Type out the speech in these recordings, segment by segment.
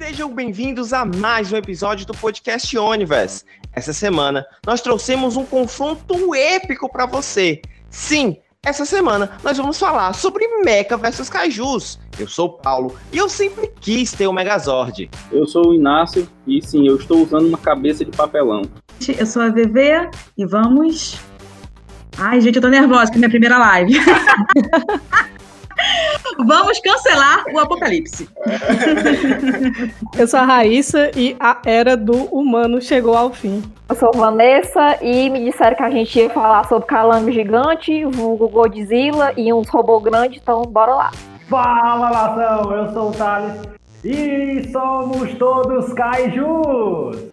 Sejam bem-vindos a mais um episódio do podcast Universe. Essa semana nós trouxemos um confronto épico para você. Sim, essa semana nós vamos falar sobre Mecha versus Kaijus. Eu sou o Paulo e eu sempre quis ter o Megazord. Eu sou o Inácio e sim, eu estou usando uma cabeça de papelão. Eu sou a VV e vamos. Ai, gente, eu tô nervosa, que é minha primeira live. Vamos cancelar o apocalipse. Eu sou a Raíssa e a era do humano chegou ao fim. Eu sou Vanessa e me disseram que a gente ia falar sobre calango gigante, vulgo Godzilla e uns robôs grandes, então bora lá. Fala nação, eu sou o Thales e somos todos kaijus!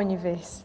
Universe.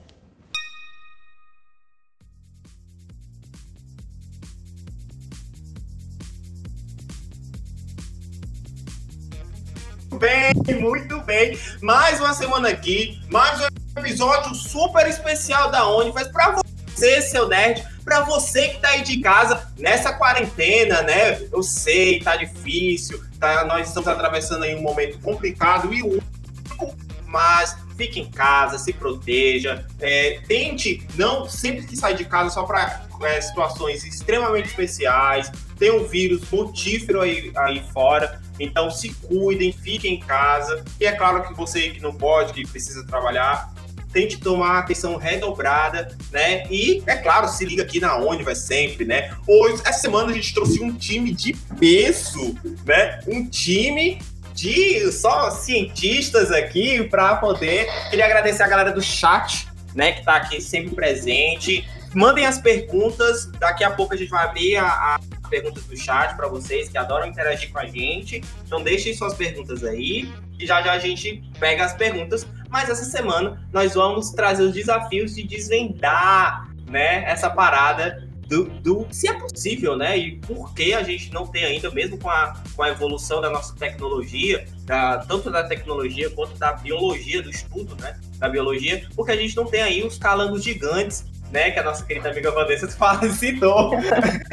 Bem, muito bem. Mais uma semana aqui, mais um episódio super especial da Universe para você, seu nerd, para você que tá aí de casa nessa quarentena, né? Eu sei, tá difícil, tá? Nós estamos atravessando aí um momento complicado e único, mas fique em casa, se proteja, é, tente não sempre que sair de casa só para é, situações extremamente especiais. Tem um vírus mortífero aí, aí fora, então se cuidem, fiquem em casa. E é claro que você que não pode, que precisa trabalhar, tente tomar atenção redobrada, né? E, é claro, se liga aqui na onde vai sempre, né? Hoje, essa semana a gente trouxe um time de peso, né? Um time de só cientistas aqui para poder. Queria agradecer a galera do chat, né, que está aqui sempre presente. Mandem as perguntas, daqui a pouco a gente vai abrir a, a perguntas do chat para vocês que adoram interagir com a gente. Então deixem suas perguntas aí e já já a gente pega as perguntas. Mas essa semana nós vamos trazer os desafios de desvendar, né, essa parada do, do, se é possível, né? E por que a gente não tem ainda, mesmo com a, com a evolução da nossa tecnologia, da, tanto da tecnologia quanto da biologia, do estudo, né? Da biologia, porque a gente não tem aí os calangos gigantes né, que a nossa querida amiga Vanessa fala, citou.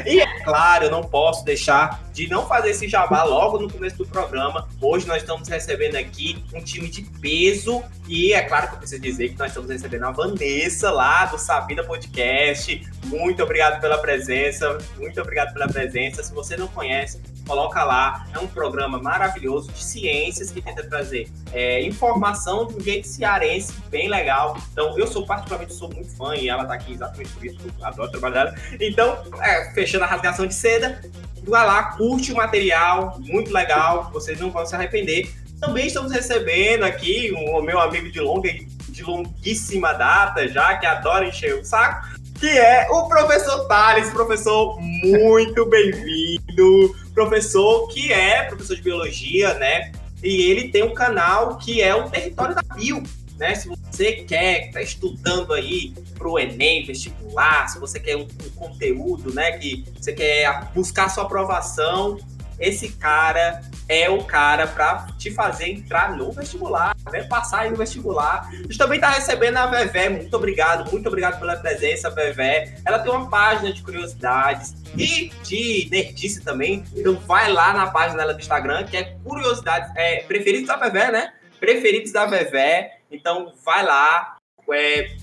e é claro, eu não posso deixar de não fazer esse jabá logo no começo do programa. Hoje nós estamos recebendo aqui um time de peso e é claro que eu preciso dizer que nós estamos recebendo a Vanessa lá do Sabina Podcast. Muito obrigado pela presença, muito obrigado pela presença. Se você não conhece, coloca lá. É um programa maravilhoso de ciências que tenta trazer é, informação de um jeito cearense bem legal. Então, eu sou particularmente sou muito fã e ela tá aqui exatamente por isso, eu adoro trabalhar. Então, é, fechando a rasgação de seda, vai lá, curte o material, muito legal, vocês não vão se arrepender. Também estamos recebendo aqui o meu amigo de longa de longuíssima data já, que adora encher o saco, que é o professor Thales, professor muito bem-vindo, professor que é professor de biologia, né? E ele tem um canal que é o Território da Bio, né? Se você quer, tá estudando aí para o Enem, vestibular, se você quer um, um, conteúdo, né, que você quer buscar sua aprovação, esse cara é o cara para te fazer entrar no vestibular, né? Passar aí no vestibular. A gente também tá recebendo a Vevé, muito obrigado, muito obrigado pela presença, Vevé. Ela tem uma página de curiosidades e de nerdice também. Então vai lá na página dela do Instagram, que é curiosidades, é preferidos da Vevé, né? Preferidos da Vevé. Então vai lá, é,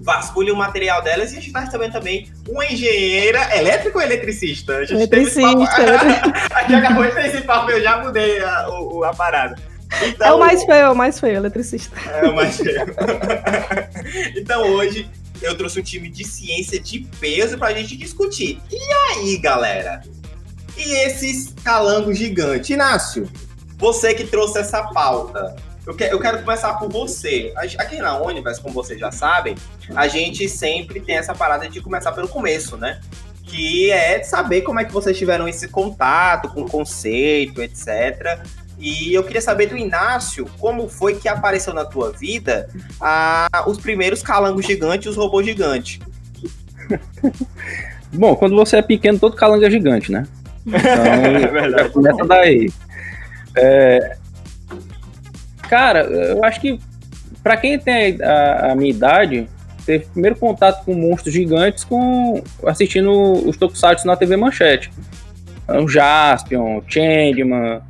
vasculhe o material delas e a gente está recebendo também uma engenheira elétrica ou eletricista? A gente eletricista. a gente acabou de ter esse papo, eu já mudei a, a, a parada. Então, é o mais feio, é o mais feio, eletricista. É o mais feio. então hoje eu trouxe um time de ciência de peso para a gente discutir. E aí, galera? E esses calangos gigantes? Inácio, você que trouxe essa pauta, eu, que, eu quero começar por você. Aqui na Universe, como vocês já sabem, a gente sempre tem essa parada de começar pelo começo, né? Que é saber como é que vocês tiveram esse contato com o conceito, etc. E eu queria saber do Inácio como foi que apareceu na tua vida ah, os primeiros calangos gigantes e os robôs gigantes. Bom, quando você é pequeno, todo calango é gigante, né? Então, É já começa daí. É, Cara, eu acho que pra quem tem a, a minha idade, teve primeiro contato com monstros gigantes com assistindo os Tokusatsu na TV Manchete. O Jaspion, o Changeman,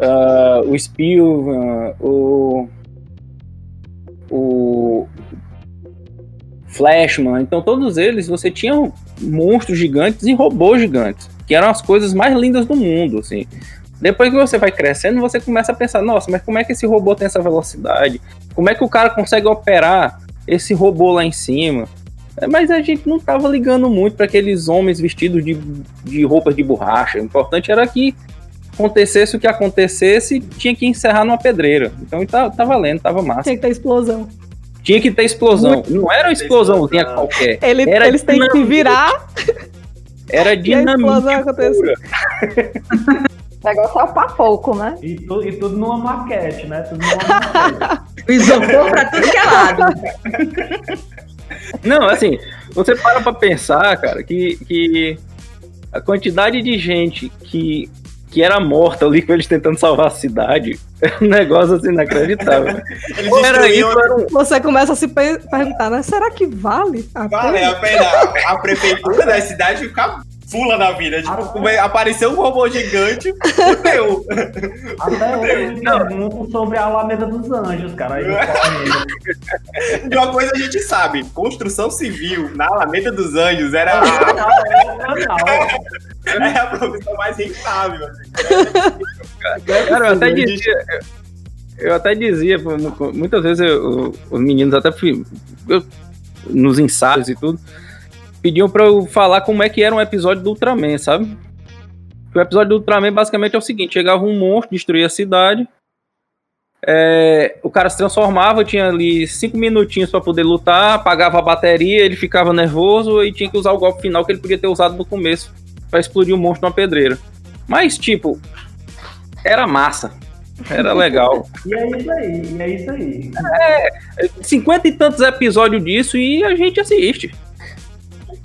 ah, o Spilvan, o o Flashman. Então todos eles você tinha monstros gigantes e robôs gigantes, que eram as coisas mais lindas do mundo, assim. Depois que você vai crescendo, você começa a pensar, nossa, mas como é que esse robô tem essa velocidade? Como é que o cara consegue operar esse robô lá em cima? Mas a gente não tava ligando muito para aqueles homens vestidos de, de roupas de borracha. O importante era que acontecesse o que acontecesse, tinha que encerrar numa pedreira. Então tá, tá valendo, tava massa. Tinha que ter explosão. Tinha que ter explosão. Não era uma explosãozinha Explosão. qualquer. Ele- Era eles têm que se dinamite. virar Era e a dinamite. explosão acontece. O negócio é pra pouco, né? E, tu- e tudo numa maquete, né? Tudo numa maquete. O isopor pra tudo que é lado. Não, assim, você para pra pensar, cara, que, que a quantidade de gente que, que era morta ali com eles tentando salvar a cidade é um negócio assim inacreditável. Era isso, era um. Você começa a se pe- perguntar, né? Será que vale a Vale pena? a pena a prefeitura da cidade ficar fula da vida. Tipo, como é- apareceu um robô gigante, fudeu. Até hoje eu pergunto sobre a Alameda dos Anjos, cara. Aí De uma coisa a gente sabe, construção civil na Alameda dos Anjos era, "Ah, não, é opcional." era a profissão mais rentável. assim. Cara, eu até dizia. Eu até dizia, muitas vezes eu- os meninos até fui- eu- nos ensaios e tudo, pediam pra eu falar como é que era um episódio do Ultraman, sabe? O episódio do Ultraman basicamente é o seguinte: chegava um monstro, destruía a cidade. é, o cara se transformava, tinha ali cinco minutinhos pra poder lutar, apagava a bateria, ele ficava nervoso e tinha que usar o golpe final que ele podia ter usado no começo pra explodir o monstro numa pedreira. Mas, tipo, era massa. Era legal. E é isso aí, e é isso aí. Cinquenta e tantos episódios disso e a gente assiste.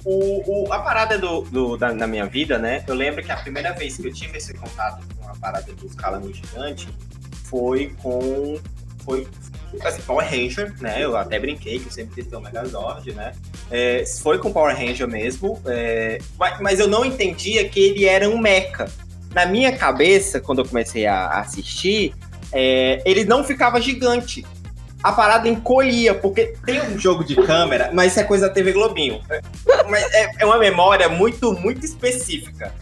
O, o- a parada do, do- da, minha vida, né? Eu lembro que a primeira vez que eu tive esse contato com a parada dos calangos gigantes foi com. Foi. Assim, Power Ranger, né? Eu até brinquei que eu sempre ter um Megazord, né? É, foi com Power Ranger mesmo, é, mas, mas eu não entendia que ele era um mecha. Na minha cabeça, quando eu comecei a a assistir, é, ele não ficava gigante. A parada encolhia, porque tem um jogo de câmera, mas isso é coisa da TV Globinho. Mas é, é uma memória muito, muito específica.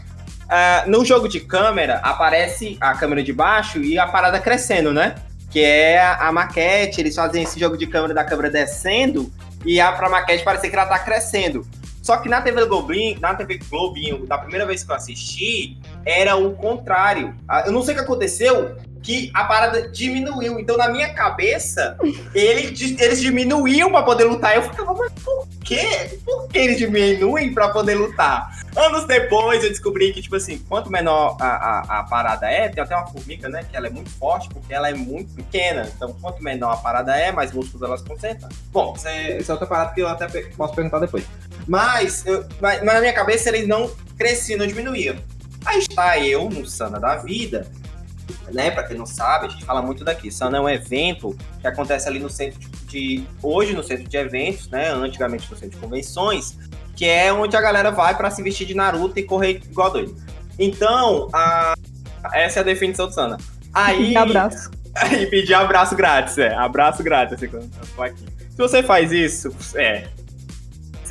Ah, no jogo de câmera, aparece a câmera de baixo e a parada crescendo, né? Que é a, maquete, eles fazem esse jogo de câmera da câmera descendo e a pra maquete parecer que ela tá crescendo. Só que na TV Globinho, na TV Globinho, da primeira vez que eu assisti, era o contrário. Ah, Eu não sei o que aconteceu, que a parada diminuiu. Então, na minha cabeça, ele, eles diminuíam pra poder lutar. Eu ficava, mas por quê? Por que eles diminuem pra poder lutar? Anos depois, eu descobri que, tipo assim, quanto menor a, a, a parada é, tem até uma formiga, né, que ela é muito forte, porque ela é muito pequena. Então, quanto menor a parada é, mais músculos elas concentram. Bom, isso é, isso é outra parada que eu até posso perguntar depois. Mas, eu- mas, mas na minha cabeça, eles não cresciam, não diminuíam. Aí está eu, no Sana da Vida, né? Pra quem não sabe, a gente fala muito daqui. Sana é um evento que acontece ali no centro de, de- hoje no centro de eventos, né? Antigamente no centro de convenções, que é onde a galera vai pra se vestir de Naruto e correr igual doido. Então, a- essa é a definição do Sana. Aí, E abraço. e pedir abraço grátis, é. Abraço grátis, assim, quando eu for aqui. Se você faz isso, é.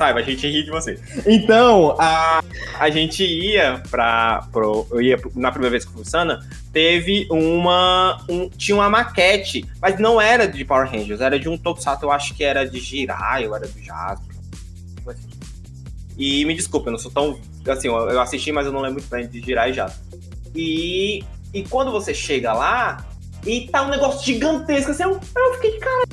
Saiba, a gente ri de você. Então, a, a gente ia pra. Pro, eu ia na primeira vez fui pro Sana, teve uma. um- tinha uma maquete, mas não era de Power Rangers, era de um Tokusatsu, eu acho que era de Jirai, ou era do Jasper. assim. E me desculpa, eu não sou tão. Assim, eu eu assisti, mas eu não lembro muito bem de Jirai e Jasper. E, e quando você chega lá, e tá um negócio gigantesco, assim, eu, eu fiquei de cara.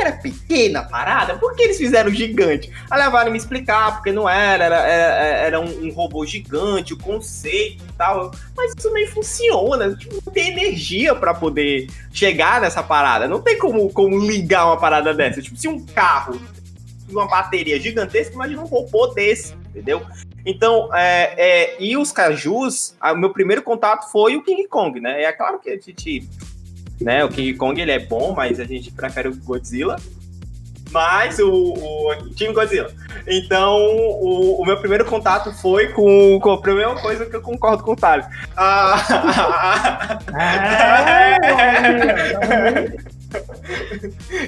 Era pequena a parada, por que eles fizeram gigante? Aí levaram me explicar, porque não era, era, era, era um, um, robô gigante, o conceito e tal. Mas isso nem funciona, tipo, não tem energia para poder chegar nessa parada. Não tem como, como ligar uma parada dessa. Tipo, se um carro uma bateria gigantesca, imagina um robô desse, entendeu? Então, é, é, e os cajus, o meu primeiro contato foi o King Kong, né? É claro que a gente, né, o King Kong ele é bom, mas a gente prefere o Godzilla. Mas o, o Team Godzilla. Então, o, o, meu primeiro contato foi com, com a primeira coisa que eu concordo com o Thales. Ah,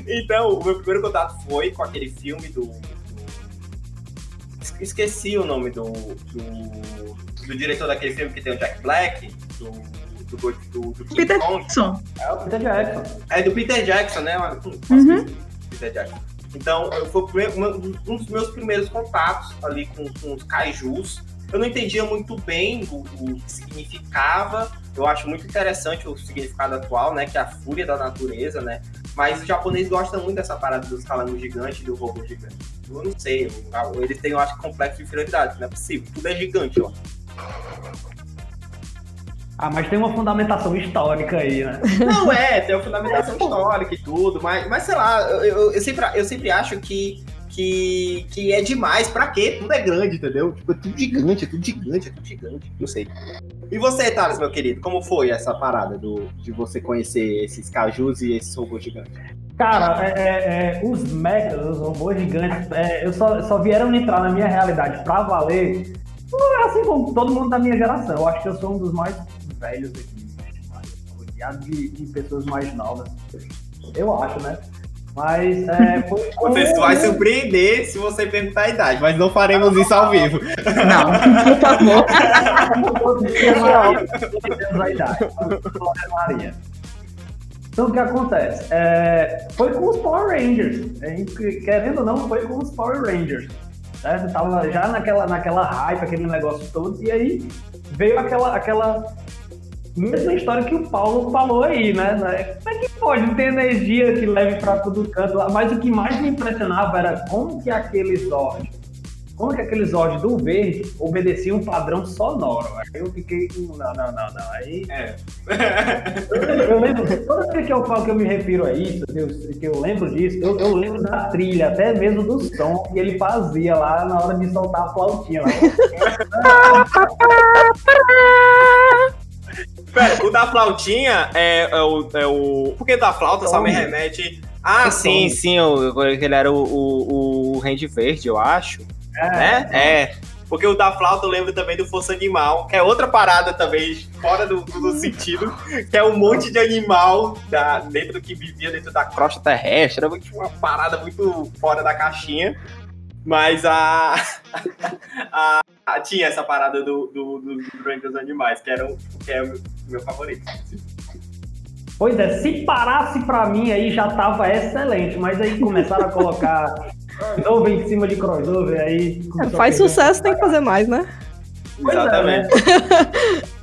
então, o meu primeiro contato foi com aquele filme do. do... Esqueci o nome do, do, do, diretor daquele filme que tem o Jack Black, do. Do, do, do Peter Jackson. É o Peter Jackson. É do Peter Jackson, né? Uhum. Peter Jackson. Então, foi um dos meus primeiros contatos ali com, com os kaijus. Eu não entendia muito bem o, o que significava, eu acho muito interessante o significado atual, né? Que é a fúria da natureza, né? Mas o japonês gosta muito dessa parada dos calangos gigantes e do robô gigante. Eu não sei, eles têm, eu acho, complexo de inferioridade, não é possível. Tudo é gigante, ó. Ah, mas tem uma fundamentação histórica aí, né? Não é, tem uma fundamentação histórica e tudo, mas, mas sei lá, eu, eu, eu, sempre, eu sempre acho que que, que é demais. Pra quê? Tudo é grande, entendeu? Tipo, é tudo gigante, é tudo gigante, é tudo gigante. Não sei. E você, Thales, meu querido, como foi essa parada do, de você conhecer esses cajus e esses robôs gigantes? Cara, é, é, é, os mechas, os robôs gigantes, é, eu só, só vieram entrar na minha realidade pra valer. Assim como todo mundo da minha geração. Eu acho que eu sou um dos mais velhos aqui, rodeado de, de pessoas mais novas. Eu acho, né? Mas é, foi, Você vai surpreender se você perguntar a idade, mas não faremos isso ao vivo. Não, por favor. a idade. Maria. Então o que acontece? É, foi com os Power Rangers. Querendo ou não, foi com os Power Rangers. Certo? Tava já naquela, naquela hype, aquele negócio todo, e aí veio aquela, aquela mesma história que o Paulo falou aí, né? Como é que pode ter energia que leve para todo canto? Mas o que mais me impressionava era como que aqueles Zord, como que aqueles Zord do verde obedeciam um padrão sonoro. Eu fiquei, não, não, não, não. Aí. É. Eu, lembro, toda vez que eu falo que eu me refiro a isso, Deus, que eu lembro disso, eu, eu lembro da trilha, até mesmo do som que ele fazia lá na hora de soltar a flautinha. Lá. Pera, o da flautinha é, é, o, é o. Por que da flauta só me remete. Ah, sim, sim, o, ele era o, o, o Range Verde, eu acho. É. Né? É. Porque o da flauta eu lembro também do Força Animal, que é outra parada também, fora do, do sentido, que é um monte de animal da, dentro que vivia dentro da crosta terrestre. Era uma parada muito fora da caixinha. Mas a, a, a, tinha essa parada do, do, do, do dos Animais, que, era o, que é o meu favorito. Pois é, se parasse pra mim aí já tava excelente, mas aí começaram a colocar crossover em cima de crossover aí. É, faz sucesso, tem que fazer mais, né? Pois Exatamente. É, né?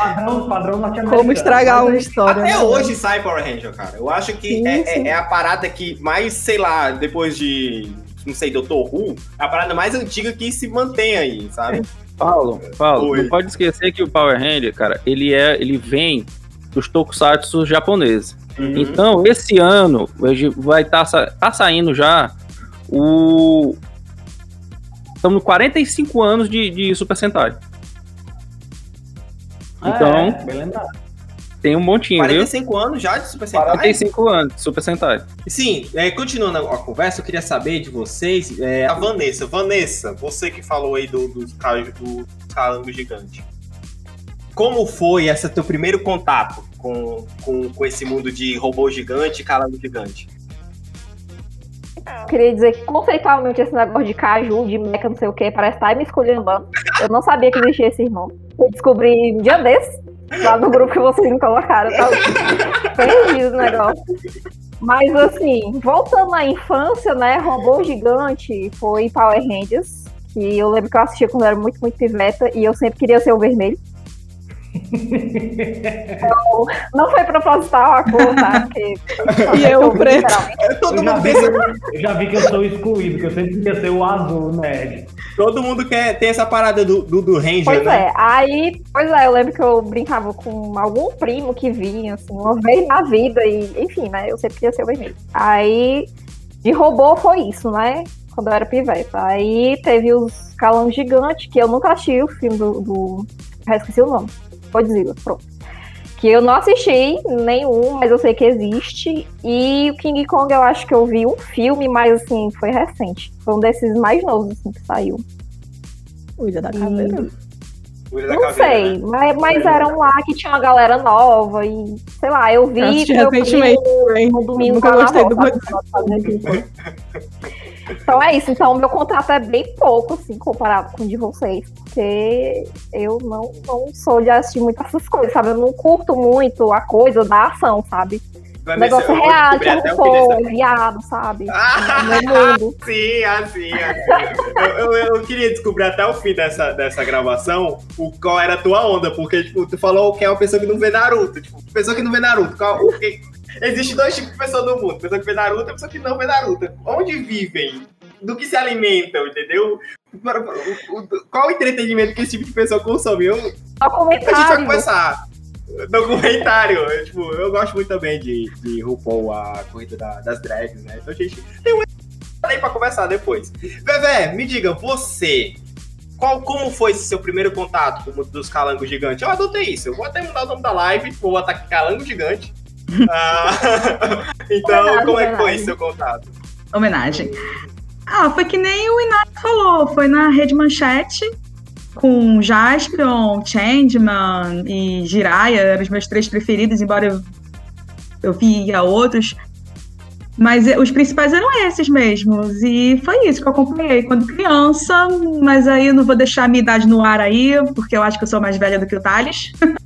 Padrão, padrão. Como estragar uma história. Até né? hoje sai Power Ranger, cara. Eu acho que sim, é, sim. é, a parada que mais, sei lá, depois de não sei, Doutor Who, é a parada mais antiga que se mantém aí, sabe? Paulo, Paulo, Oi. não pode esquecer que o Power Ranger, cara, ele é, ele vem dos tokusatsu japoneses. Uhum. Então, esse ano vai estar tá, tá saindo já o estamos 45 anos de, de Super Sentai. Ah, então, é, bem lembrado. Tem um montinho, 45 viu? anos já de Super Sentai? 45 anos de Super Sentai. Sim, é, continuando a conversa, eu queria saber de vocês, é, a Vanessa. Vanessa, você que falou aí do, do, do calango gigante. Como foi esse teu primeiro contato com, com, com esse mundo de robô gigante e calango gigante? Eu queria dizer que conceitualmente esse negócio de caju, de meca, não sei o que, parece estar me escolhendo. Eu não sabia que existia esse irmão. Eu descobri um dia desses lá no grupo que vocês me colocaram. Tá perdido o negócio. Mas assim, voltando à infância, né? Robô Gigante foi Power Rangers. Que eu lembro que eu assistia quando eu era muito, muito piveta e eu sempre queria ser o vermelho. Não, não foi proposital a cor, tá? Porque, E eu, o preto. literalmente. Todo Eu já, mundo, vi, pensa, que- eu já vi que eu sou excluído, que eu sempre queria ser o azul, nerd. todo mundo quer, tem essa parada do, do, do Ranger, Pois né? é, aí, pois é, eu lembro que eu brincava com algum primo que vinha, assim, uma vez na vida, e enfim, né? Eu sempre queria ser o vermelho. Aí, de robô foi isso, né? Quando eu era pivete. Aí teve os Calão Gigante, que eu nunca assisti o filme do. do... Já esqueci o nome. Godzilla, pronto. Que eu não assisti nenhum, mas eu sei que existe. E o King Kong eu acho que eu vi um filme, mas assim, foi recente. Foi um desses mais novos assim, que saiu. O Ilha da Caveira. Ilha da Não Caveira, sei, né? mas, mas eram lá que tinha uma galera nova e, sei lá, eu vi. Eu assisti recentemente primo no domingo Nunca gostei do Godzilla. Então é isso, então o meu contato é bem pouco, assim, comparado com o de vocês, porque eu não, não sou de assistir muito essas coisas, sabe? Eu não curto muito a coisa da ação, sabe? Vai O negócio é real, descobrir é até o fim dessa- povo, viado, sabe? Ah, meu mundo. Sim, assim, assim. Eu, eu- eu queria descobrir até o fim dessa, dessa gravação o, qual era a tua onda, porque, tipo, tu falou que é uma pessoa que não vê Naruto. Tipo, pessoa que não vê Naruto. Qual, o que- Existe dois tipos de pessoa no mundo: pessoa que vê Naruto e pessoa que não vê Naruto. Onde vivem? Do que se alimentam, entendeu? Qual o entretenimento que esse tipo de pessoa consome? Eu, a gente vai começar. Documentário. Eu, tipo, eu gosto muito também de, de RuPaul, a corrida da- das drags, né? Então a gente tem um aí pra conversar depois. Vevé, me diga, você. Qual, como foi esse seu primeiro contato com o mundo dos calangos gigantes? Eu adotei isso. Eu vou até mudar o nome da live, vou botar aqui calango gigante. Ah, então, Homenagem, como é que foi homenagem. seu contato? Homenagem. Ah, foi que nem o Inácio falou. Foi na Rede Manchete com Jaspion, Changeman e Jiraiya. Eram os meus três preferidos, embora eu, eu via outros. Mas eh, os principais eram esses mesmos. E foi isso que eu acompanhei quando criança. Mas aí eu não vou deixar a minha idade no ar aí, porque eu acho que eu sou mais velha do que o Thales.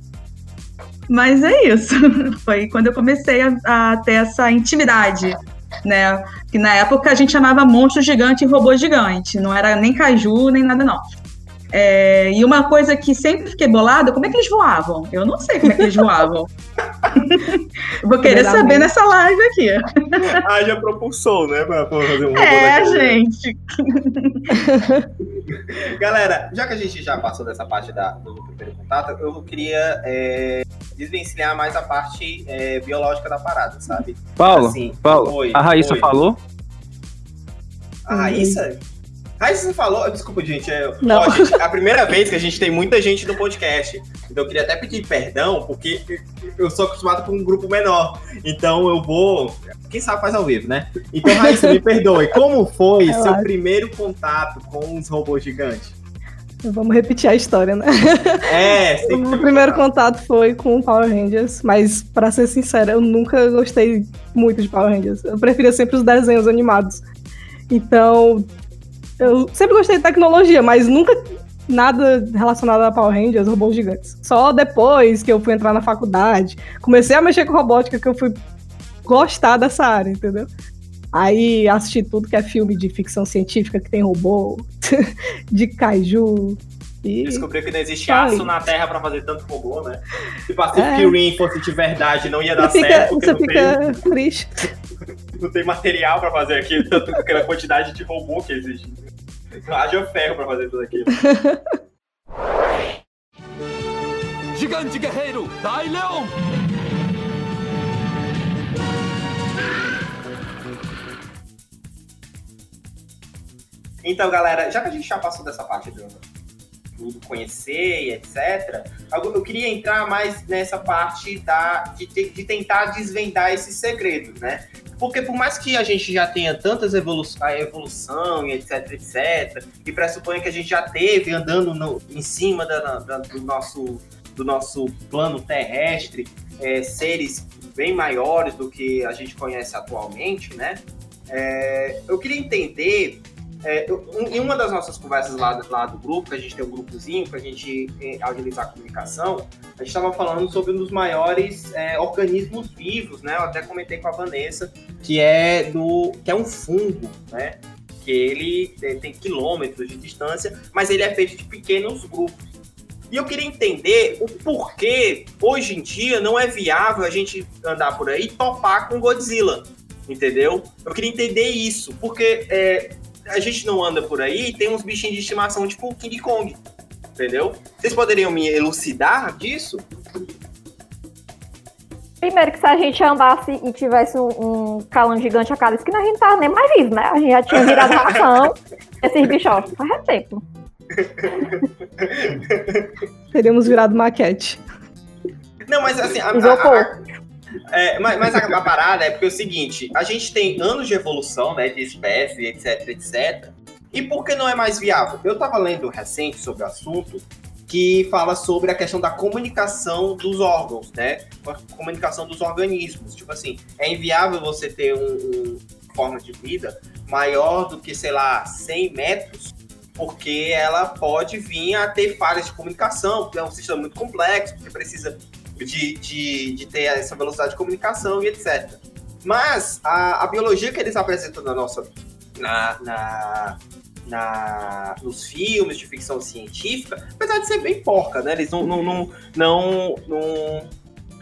Mas é isso. Foi quando eu comecei a, a ter essa intimidade, né? Que na época a gente chamava monstro gigante e robô gigante. Não era nem caju, nem nada, não. É, e uma coisa que sempre fiquei bolada, como é que eles voavam? Eu não sei como é que eles voavam. Vou querer Primeiramente. saber nessa live aqui. Haja propulsou, né? Pra, fazer um robô É, gente. Galera, já que a gente já passou dessa parte da, do primeiro contato, eu queria é, desvencilhar mais a parte é, biológica da parada, sabe? Paulo, Assim, Paulo, oi, a Raíssa oi. falou? A Raíssa? Raíssa falou. Desculpa, gente. É, Não. ó, gente, é a primeira vez que a gente tem muita gente no podcast. Então eu queria até pedir perdão, porque eu sou acostumado com um grupo menor. Então eu vou. Quem sabe faz ao vivo, né? Então, Raíssa, me perdoe. Como foi seu Relaxa. primeiro contato com os robôs gigantes? Vamos repetir a história, né? É, sempre O primeiro contato. foi com Power Rangers, mas pra ser sincera, eu nunca gostei muito de Power Rangers. Eu preferia sempre os desenhos animados. Então, eu sempre gostei de tecnologia, mas nunca nada relacionado a Power Rangers, robôs gigantes. Só depois que eu fui entrar na faculdade, comecei a mexer com robótica que eu fui gostar dessa área, entendeu? Aí assisti tudo que é filme de ficção científica que tem robô, de kaiju. E Descobriu que não existe Tá aço aí. na Terra pra fazer tanto robô, né? Se Pacific É. Rim fosse de verdade, não ia dar fica, certo, você fica triste. não tem material pra fazer aquilo, tanto aquela quantidade de robô que existe. Haja ferro pra fazer tudo aquilo. Gigante guerreiro, Dai Leon! Então, galera, já que a gente já passou dessa parte do, do conhecer e etc., eu queria entrar mais nessa parte da, de, de tentar desvendar esses segredos, né? Porque por mais que a gente já tenha tantas evoluções, a evolução e etc, etc, e pressupõe que a gente já teve andando no- em cima da- da- do, nosso, do nosso plano terrestre, é, seres bem maiores do que a gente conhece atualmente, né? É, eu queria entender é, em uma das nossas conversas lá, lá do grupo, que a gente tem um grupozinho para a gente é, agilizar a comunicação, a gente estava falando sobre um dos maiores é, organismos vivos, né? Eu até comentei com a Vanessa, que é do que é um fungo, né? Que ele é, tem quilômetros de distância, mas ele é feito de pequenos grupos. E eu queria entender o porquê hoje em dia não é viável a gente andar por aí e topar com Godzilla. Entendeu? Eu queria entender isso, porque é, a gente não anda por aí e tem uns bichinhos de estimação tipo King Kong. Entendeu? Vocês poderiam me elucidar disso? Primeiro que se a gente andasse e tivesse um, um calão gigante a cada esquina, a gente não tava nem mais vivo, né? A gente já tinha virado ração. Esses bichos faz tempo. Teríamos virado maquete. Não, mas assim, a, a- a- é, mas, mas a, a parada é porque é o seguinte, a gente tem anos de evolução, né, de espécie, etc, etc. E por que não é mais viável? Eu tava lendo recente sobre o assunto que fala sobre a questão da comunicação dos órgãos, né? A comunicação dos organismos. Tipo assim, é inviável você ter um, um forma de vida maior do que, sei lá, 100 metros, porque ela pode vir a ter falhas de comunicação, porque é um sistema muito complexo, porque precisa de, de, de ter essa velocidade de comunicação e etc. Mas a, a biologia que eles apresentam na nossa. Na, na, na- nos filmes de ficção científica, apesar de ser bem porca, né? Eles não. não, não, não, não-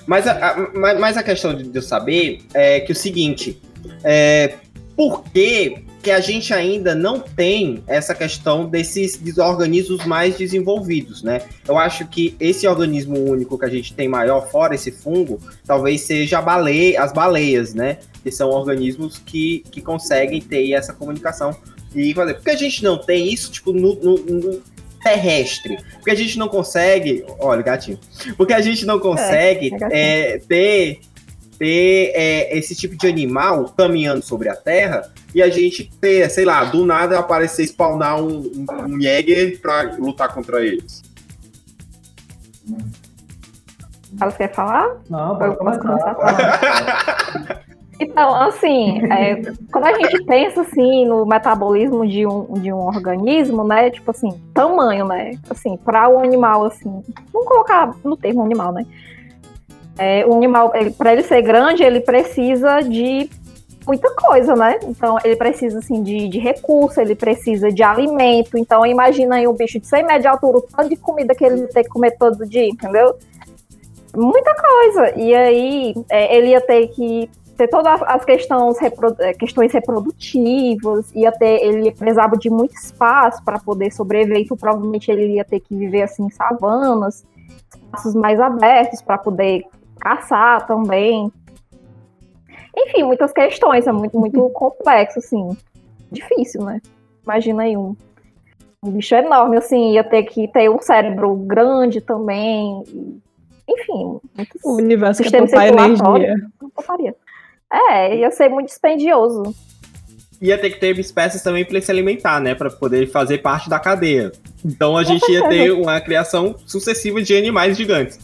Mas, a, a- mas- mas a questão de eu saber é que o seguinte: é, por que, que a gente ainda não tem essa questão desses, organismos mais desenvolvidos, né? Eu acho que esse organismo único que a gente tem maior, fora esse fungo, talvez seja a baleia, as baleias, né? Que são organismos que, que conseguem ter essa comunicação e fazer. Por que a gente não tem isso, tipo, no, no- no terrestre? Porque a gente não consegue. Olha, gatinho. Porque a gente não consegue é gatinho. é, ter, ter é, esse tipo de animal caminhando sobre a Terra e a gente ter, sei lá, do nada aparecer spawnar um, um, um Jäger pra lutar contra eles. Carlos quer falar? Não, pode começar. começar Então, assim, é, quando a gente pensa assim no metabolismo de um, de um organismo, né? Tipo assim, tamanho, né? Assim, para o animal, assim, vamos colocar no termo animal, né? É, o animal, para ele ser grande, ele precisa de muita coisa, né? Então, ele precisa, assim, de, de recurso, ele precisa de alimento. Então, imagina aí um bicho de 100 metros de altura, o tanto de comida que ele tem que comer todo dia, entendeu? Muita coisa. E aí, é, ele ia ter que ter todas as questões, eh, questões reprodutivas, ia ter, ele precisava de muito espaço para poder sobreviver, então provavelmente ele ia ter que viver assim em savanas, espaços mais abertos para poder caçar também. Enfim, muitas questões, é muito, muito complexo, assim. Difícil, né? Imagina aí um, um bicho enorme, assim, ia ter que ter um cérebro grande também. Enfim, muitos O universo quer Sistema poupar circulatório. energia. É, ia ser muito dispendioso. Ia ter que ter espécies também para ele se alimentar, né? Para poder fazer parte da cadeia. Então a gente ia ter uma criação sucessiva de animais gigantes.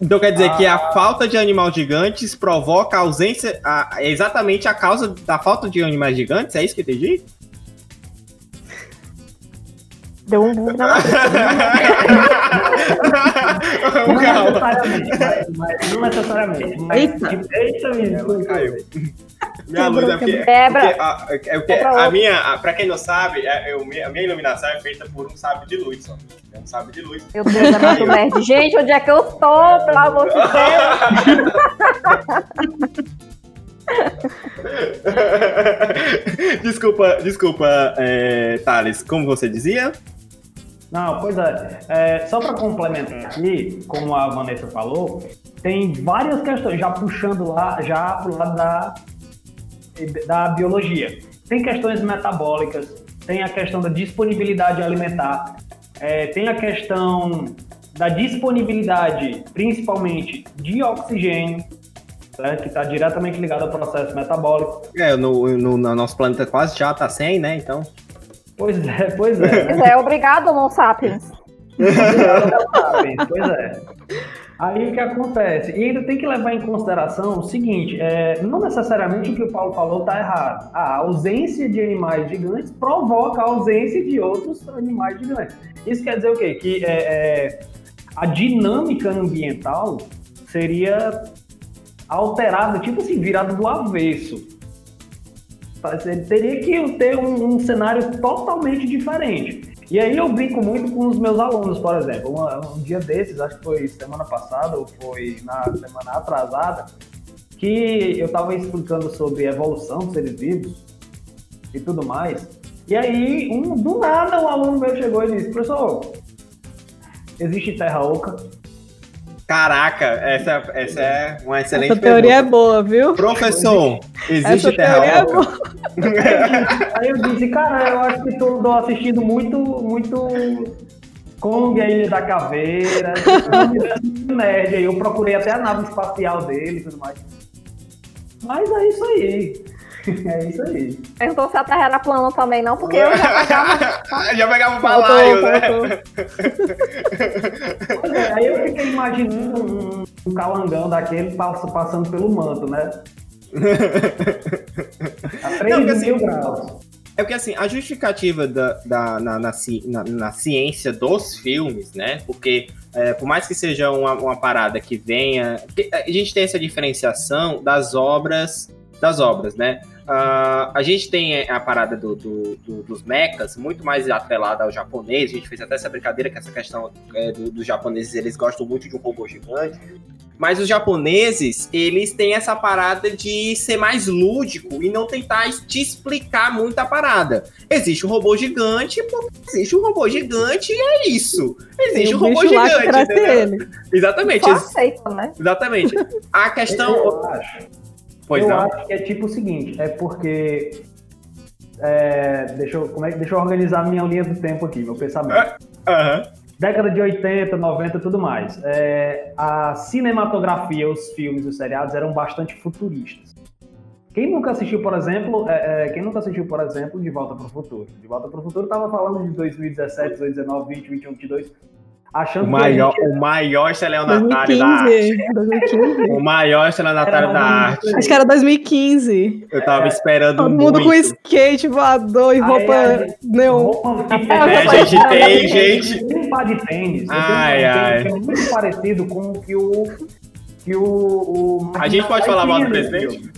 Então quer dizer que a falta de animais gigantes provoca a ausência, a- é exatamente a causa da falta de animais gigantes? É isso que eu entendi? Deu um bug na Não necessariamente, mas, mas não necessariamente. Mas, Eita. eita, menino. Caiu. Minha luz é porque, Quebra. porque a, é porque Quebra a minha, a, pra quem não sabe, é- eu- a minha iluminação é feita por um sábio de luz só. É um sábio de luz. Meu Deus, é muito nerd. Gente, onde é que eu tô? Pelo amor de Deus. desculpa, desculpa, é, Thales, como você dizia? Não, pois é. É, só para complementar aqui, como a Vanessa falou, tem várias questões, já puxando lá, já pro lado da, da biologia. Tem questões metabólicas, tem a questão da disponibilidade alimentar, é, tem a questão da disponibilidade, principalmente de oxigênio, certo? que está diretamente ligado ao processo metabólico. É, no, no, no nosso planeta quase já tá sem, né? Então. Pois é, pois é. Pois é, obrigado, não sapiens. Parabéns, pois é. Aí o que acontece? E ainda tem que levar em consideração o seguinte: é, não necessariamente o que o Paulo falou está errado. A ausência de animais gigantes provoca a ausência de outros animais gigantes. Isso quer dizer o quê? Que é, é, a dinâmica ambiental seria alterada, tipo assim, virada do avesso. Tá, Teria que ter um, um cenário totalmente diferente. E aí eu brinco muito com os meus alunos, por exemplo. Um, um dia desses, acho que foi semana passada ou foi na semana atrasada, que eu estava explicando sobre evolução dos seres vivos e tudo mais. E aí, um, do nada, um aluno meu chegou e disse, professor, existe terra oca? Caraca, essa, essa é uma excelente Essa teoria é pergunta. boa, viu? Professor, existe Essa terra teoria é. Aí eu disse, cara, eu acho que tu andou assistindo muito, muito Kong, a Ilha da Caveira, nerd aí. Eu procurei até a nave espacial dele e tudo mais. Mas é isso aí. É isso aí. Perguntou se a Terra era plana também, não, porque eu já pegava. Já pegava o balaio, né? Pois é, aí eu fiquei imaginando um, um calangão daquele pass- passando pelo manto, né? A 3 Não, porque assim, mil graus. É porque assim, a justificativa da, da- na, na na- na ciência dos filmes, né? Porque é, por mais que seja uma, uma parada que venha. A gente tem essa diferenciação das obras. Das obras, né? Ah, a gente tem a parada do, do- do- dos mechas muito mais atrelada ao japonês. A gente fez até essa brincadeira que essa questão é, do- dos japoneses, eles gostam muito de um robô gigante. Mas os japoneses, eles têm essa parada de ser mais lúdico e não tentar te explicar muito a parada. Existe um robô gigante, existe um robô gigante e é isso. Existe um robô bicho lá que gigante, ele. Exatamente, ex- aceita, né? exatamente. A questão... Eu acho. Pois eu não. acho que é tipo o seguinte, é porque. é, deixa, eu, como é, deixa eu organizar minha linha do tempo aqui, meu pensamento. Aham. Década de 80, 90 e tudo mais. É, a cinematografia, os filmes, os seriados eram bastante futuristas. Quem nunca assistiu, por exemplo, é, é, quem nunca assistiu, por exemplo, De Volta para o Futuro? De Volta para o Futuro estava falando de 2017, 2019, 20, 21, 22, achando O maior, que a gente o maior estelionatário da arte. 2015. 2015. O maior estelionatário da arte. Acho que era 2015. Eu tava esperando Todo mundo muito. com skate, voador e Aí, roupa aí, neon. roupa de É, Eu gente, tem gente... um par de tênis. um Ai, ai. é muito parecido com o que o. Que o, o A gente pode falar mal do presidente?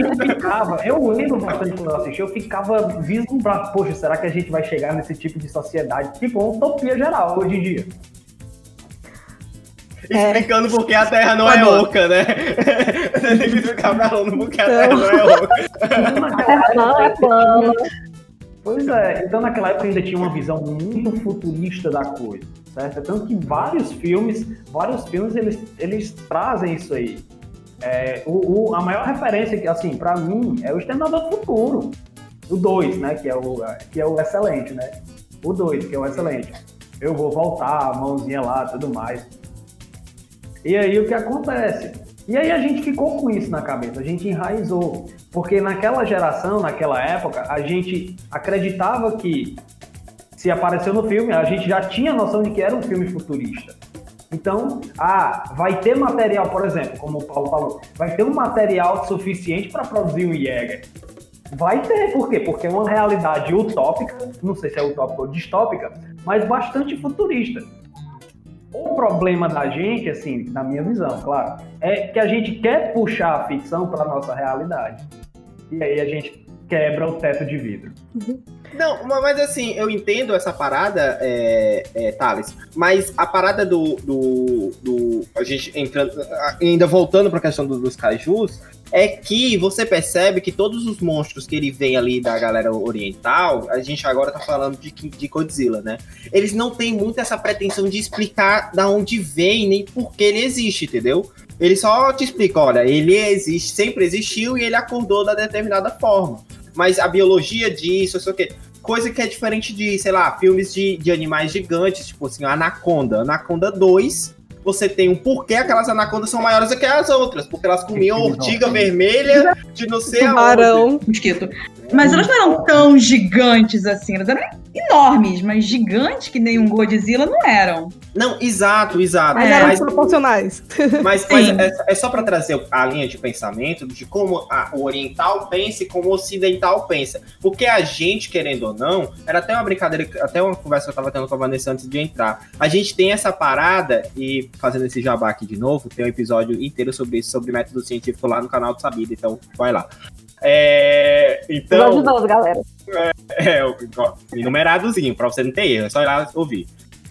Eu ficava, eu lembro bastante quando eu assisti, eu ficava vislumbrado, poxa, será que a gente vai chegar nesse tipo de sociedade? Tipo, uma utopia geral hoje em dia. Explicando por que a Terra não é oca, né? Você tem que explicar pra aluno por que a Terra não é oca. Então, naquela A Terra não é época, plana. Pois é, então naquela época ainda tinha uma visão muito futurista da coisa, certo? Tanto que vários filmes, vários filmes eles, eles trazem isso aí. É, o, o- a maior referência, que assim, pra mim, é o Exterminador do Futuro. O 2, né? Que é o, que é o excelente, né? O 2, que é o excelente. Eu vou voltar, a mãozinha lá, tudo mais. E aí o que acontece? E aí a gente ficou com isso na cabeça, a gente enraizou. Porque naquela geração, naquela época, a gente acreditava que se apareceu no filme, a gente já tinha noção de que era um filme futurista. Então, ah, vai ter material, por exemplo, como o Paulo falou, vai ter um material suficiente para produzir um Jäger. Vai ter, por quê? Porque é uma realidade utópica, não sei se é utópica ou distópica, mas bastante futurista. O problema da gente, assim, na minha visão, claro, é que a gente quer puxar a ficção para nossa realidade. E aí a gente quebra o teto de vidro. Não, ma- mas assim, eu entendo essa parada, é, é, Thales, mas a parada do, do, do- A gente entrando. Ainda voltando pra questão do- dos cajus, é que você percebe que todos os monstros que ele vem ali da galera oriental, a gente agora tá falando de, de Godzilla, né? Eles não têm muito essa pretensão de explicar da onde vem, nem por que ele existe, entendeu? Ele só te explica, olha, ele existe, sempre existiu e ele acordou da determinada forma. Mas a biologia disso, sei o quê. Coisa que é diferente de, sei lá, filmes de, de animais gigantes, tipo assim, Anaconda. Anaconda 2, você tem um porquê aquelas anacondas são maiores do que as outras, porque elas comiam ortiga vermelha de não sei aonde. Tubarão. mosquito. Mas elas não eram tão gigantes assim, elas eram enormes, mas gigantes que nem um Godzilla não eram. Não, exato, exato. Mas É, eram mas, proporcionais. mas, mas é, é só para trazer a linha de pensamento de como a- o oriental pensa e como o ocidental pensa. Porque a gente, querendo ou não, era até uma brincadeira, até uma conversa que eu tava tendo com a Vanessa antes de entrar. A gente tem essa parada, e fazendo esse jabá aqui de novo, tem um episódio inteiro sobre isso, sobre método científico lá no canal do Sabido, então vai lá. É, então, Episódio 12, galera. é, ó, enumeradozinho, pra você não ter erro, é só ir lá ouvir.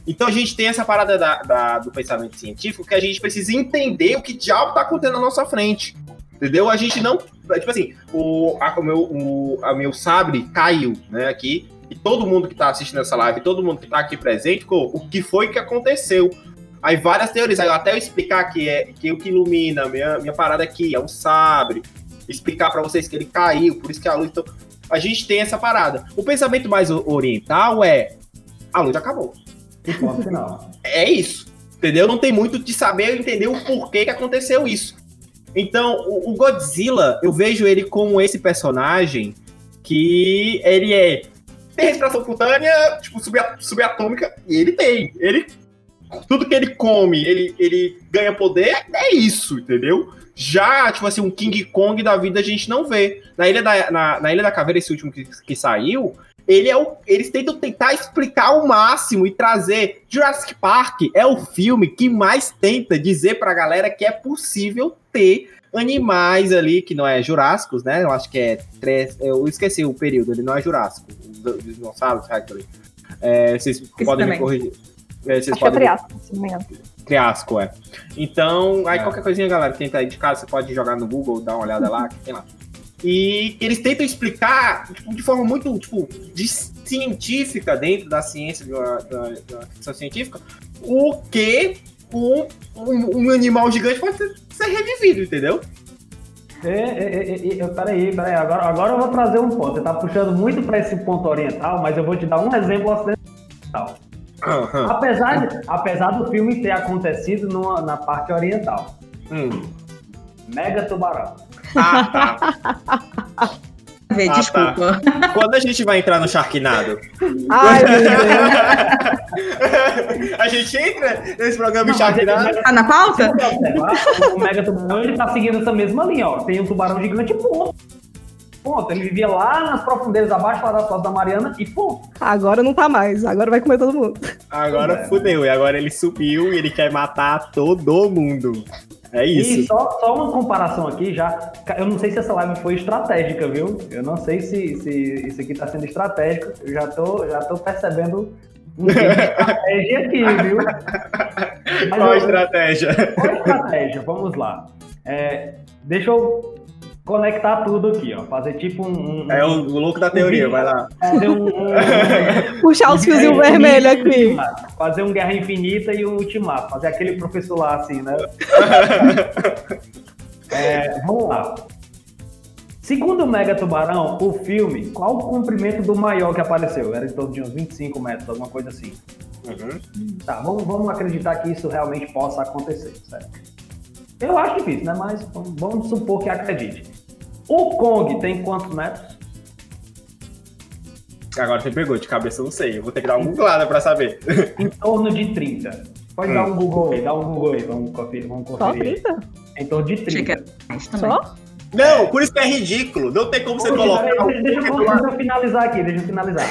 Então a gente tem essa parada da- da- do pensamento científico que a gente precisa entender o que diabo tá acontecendo na nossa frente. Entendeu? A gente não. Tipo assim, o, a, o meu, o a meu sabre caiu, né, aqui. E todo mundo que tá assistindo essa live, todo mundo que tá aqui presente, ficou, o que foi que aconteceu? Aí várias teorias, aí até eu explicar que é que o que ilumina, minha, minha parada aqui é um sabre, explicar pra vocês que ele caiu, por isso que a luz. Então, a gente tem essa parada. O pensamento mais oriental é a luz acabou. Ponto final. É isso. Entendeu? Não tem muito de saber entender o porquê que aconteceu isso. Então, o, Godzilla, eu vejo ele como esse personagem que ele é. Tem respiração cutânea, tipo, suba- subatômica, e ele tem. Ele. Tudo que ele come, ele, ele ganha poder, é isso, entendeu? Já, tipo assim, um King Kong da vida a gente não vê. Na Ilha da, na, na Ilha da Caveira, esse último que, que saiu, ele é o, eles tentam tentar explicar ao máximo e trazer. Jurassic Park é o filme que mais tenta dizer pra galera que é possível ter animais ali que não é jurássicos, né? Eu acho que é. Três, eu esqueci o período, ele não é jurássico. Os os dinossauros. É, vocês podem me também. corrigir. É, vocês Acho que é podem triasco, se não me engano. Triasco, é. Então, aí É. qualquer coisinha, galera, quem tá aí de casa, você pode jogar no Google, dar uma olhada lá, que tem lá. E eles tentam explicar tipo, de forma muito tipo, de científica, dentro da ciência, da, da, da ficção científica, o que um, um, um animal gigante pode ser, ser revivido, entendeu? É, é, é, é, peraí, peraí, agora, agora eu vou trazer um ponto. Você tá puxando muito para esse ponto oriental, mas eu vou te dar um exemplo ocidental. Aham. Apesar, de- apesar do filme ter acontecido numa- na parte oriental. Hum. Mega Tubarão. Ah, tá. Vê, Ah, desculpa. Quando a gente vai entrar no Sharknado? Ai, meu Deus. a gente entra nesse programa Não, Sharknado? Tá na pauta? Você observar, o Mega Tubarão ele tá seguindo essa mesma linha, ó. Tem um tubarão gigante, ponto. Ponto. Ele vivia lá nas profundezas abaixo lá das Foz da Mariana e ponto. Agora não tá mais. Agora vai comer todo mundo. Agora fudeu, e agora ele subiu e ele quer matar todo mundo. É E isso. só, só uma comparação aqui já. Eu não sei se essa live foi estratégica, viu? Eu não sei se, se isso aqui tá sendo estratégico. Eu já tô, já tô percebendo um de estratégia aqui, viu? Mas Qual eu- estratégia? Qual a estratégia? Vamos lá. É, deixa eu conectar tudo aqui, ó. Fazer tipo um. um- É o, o louco da teoria, vai lá. Fazer um. um- Puxar os fiozinhos Guerra vermelhos aqui. Ultimato. Fazer um Guerra Infinita e um Ultimato. Fazer aquele professor lá assim, né? É, vamos lá. Segundo o Mega Tubarão, o filme, qual o comprimento do maior que apareceu? Era em torno de uns 25 metros, alguma coisa assim. Uhum. Tá, vamos, vamos acreditar que isso realmente possa acontecer, certo? Eu acho difícil, né? Mas vamos, supor que acredite. O Kong tem quantos metros? Agora você pegou, de cabeça eu não sei. Eu vou ter que dar uma googlada pra saber. Em torno de 30. Pode Hum. dar um Google aí, dá um Google aí, vamos conferir. Vamos Só conferir. 30? Em torno de 30. Achei que era mais também. Só? Não, por isso que é ridículo. Não tem como você Ô, colocar. Gira, deixa, deixa eu, deixa eu finalizar aqui, deixa eu finalizar.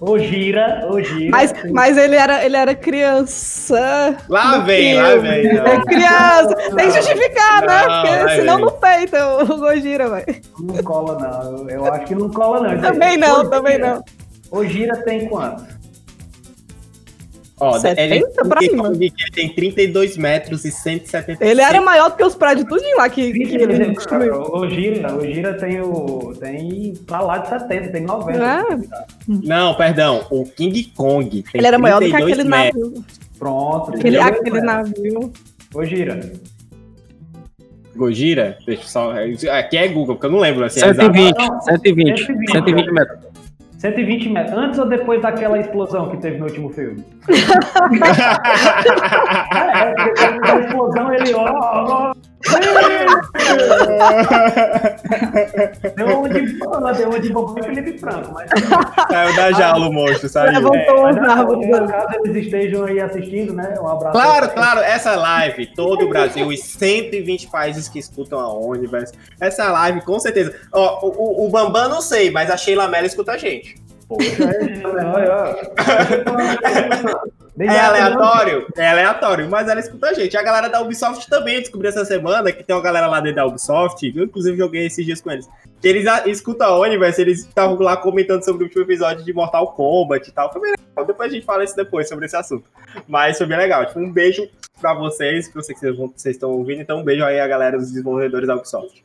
Ô, Gira, ô, Gira. Mas, mas ele, era, ele era criança. Lá vem, lá filme. vem. não. É criança. Tem que justificar, né? Não, Porque vai senão ver. não peita o Gojira, velho. Não cola, não. Eu, acho que não cola, não. Também não, também não. O Gira tem quanto? Ó, 70 ele, pra cima. ele tem 32 metros e 170 Ele era maior do que os prédios tudinho lá que, que ele destruiu. O Gira, o Gira tem o. tem pra lá de 70, tem 90. É. Não, perdão. O King Kong. tem Ele era maior do que 32 aquele metros. navio. Pronto. Aquele, aquele navio. Ô, Gira. Gojira? Deixa eu só. Aqui é Google, porque eu não lembro assim. exato. 120, 120, 120. 120 metros. 120 metros. Antes ou depois daquela explosão que teve no último filme? É, porque a explosão ele, ó, ó, deu uma de bola, deu uma de bola Felipe Franco, mas Saiu da jaula o monstro, saiu. Levantou mas, as árvores. por acaso eles estejam aí assistindo, né? Um abraço. Claro, claro, essa live, todo o Brasil e 120 países que escutam a Onivers. Essa live, com certeza. Ó, o, o- o Bambam não sei, mas a Sheila Mello escuta a gente. Poxa, é. Bem É rápido, aleatório? É aleatório, mas ela escuta a gente. A galera da Ubisoft também descobriu essa semana que tem uma galera lá dentro da Ubisoft, eu inclusive joguei esses dias com eles. Que eles a- escutam a Universe, eles estavam lá comentando sobre o último episódio de Mortal Kombat e tal. Foi bem legal. Depois a gente fala isso depois sobre esse assunto. Mas foi bem legal. Tipo, um beijo pra vocês, que eu sei que vocês vão- vocês estão ouvindo. Então, um beijo aí a galera dos desenvolvedores da Ubisoft.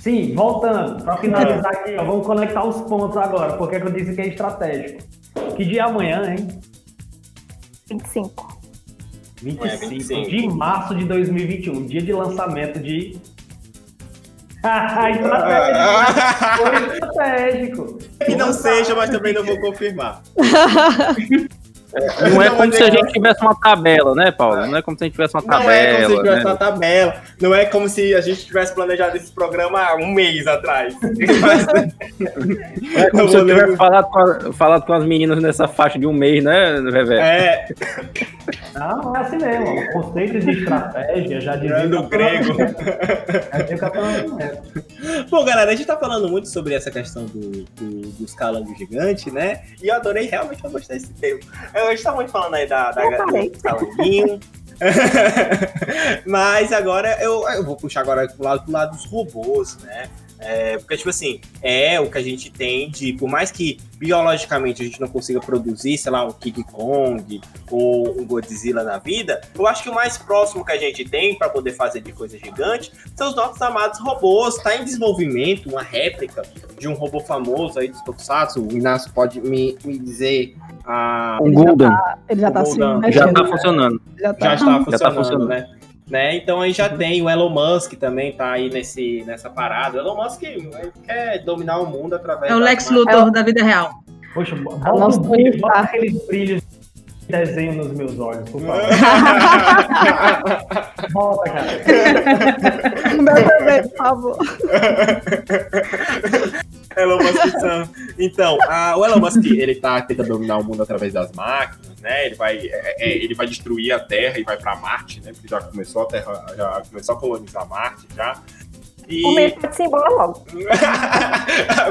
Sim, voltando, para finalizar aqui, ó, vamos conectar os pontos agora, porque é que eu disse que é estratégico. Que dia é amanhã, hein? 25. 25, É, 25. de março de 2021, dia de lançamento de. estratégico. Foi estratégico. que não seja, mas também não vou confirmar. Não é Não, como mas se a é- gente tivesse uma tabela, né, Paulo? Não é como se a gente tivesse uma Não é como se tabela. tivesse né? uma tabela. Não é como se a gente tivesse planejado esse programa há um mês atrás. É como se eu tivesse falado com, a- falado com as meninas nessa faixa de um mês, né, Vevé? É, Não, é assim mesmo. O conceito de estratégia já dizia. do o grego. Nascimento. Bom, galera, a gente tá falando muito sobre essa questão do, do, dos calangos gigantes, né? E eu adorei, realmente, eu gostei desse tema. A gente tá muito falando aí da, da, parei. do calanguinho. Mas agora eu, eu vou puxar agora pro lado, pro lado dos robôs, né? É, porque, tipo assim, é o que a gente tem de, por mais que biologicamente a gente não consiga produzir, sei lá, um King Kong ou um Godzilla na vida, eu acho que o mais próximo que a gente tem para poder fazer de coisa gigante são os nossos amados robôs. Está em desenvolvimento uma réplica de um robô famoso aí dos Tokusatsu. O Inácio pode me, me dizer. a Um Golden Ele já tá se Golden. mexendo. já tá funcionando. Já tá. já está funcionando, Já tá funcionando. né? Né? Então aí já tem o Elon Musk também tá aí nesse, nessa parada. O Elon Musk quer dominar o mundo através É o da- Lex Luthor da vida real. Poxa, bota, nosso um brilho, bota aqueles brilhos de desenho nos meus olhos, por favor. Bota, cara. O meu também, por favor. Elon Musk são- Então, a- o Elon Musk, ele tá tentando dominar o mundo através das máquinas, né? Ele vai, é, é, ele vai destruir a Terra e vai pra Marte, né? Porque já começou a Terra, já começou a colonizar Marte, já. E... O meio pode se embora logo.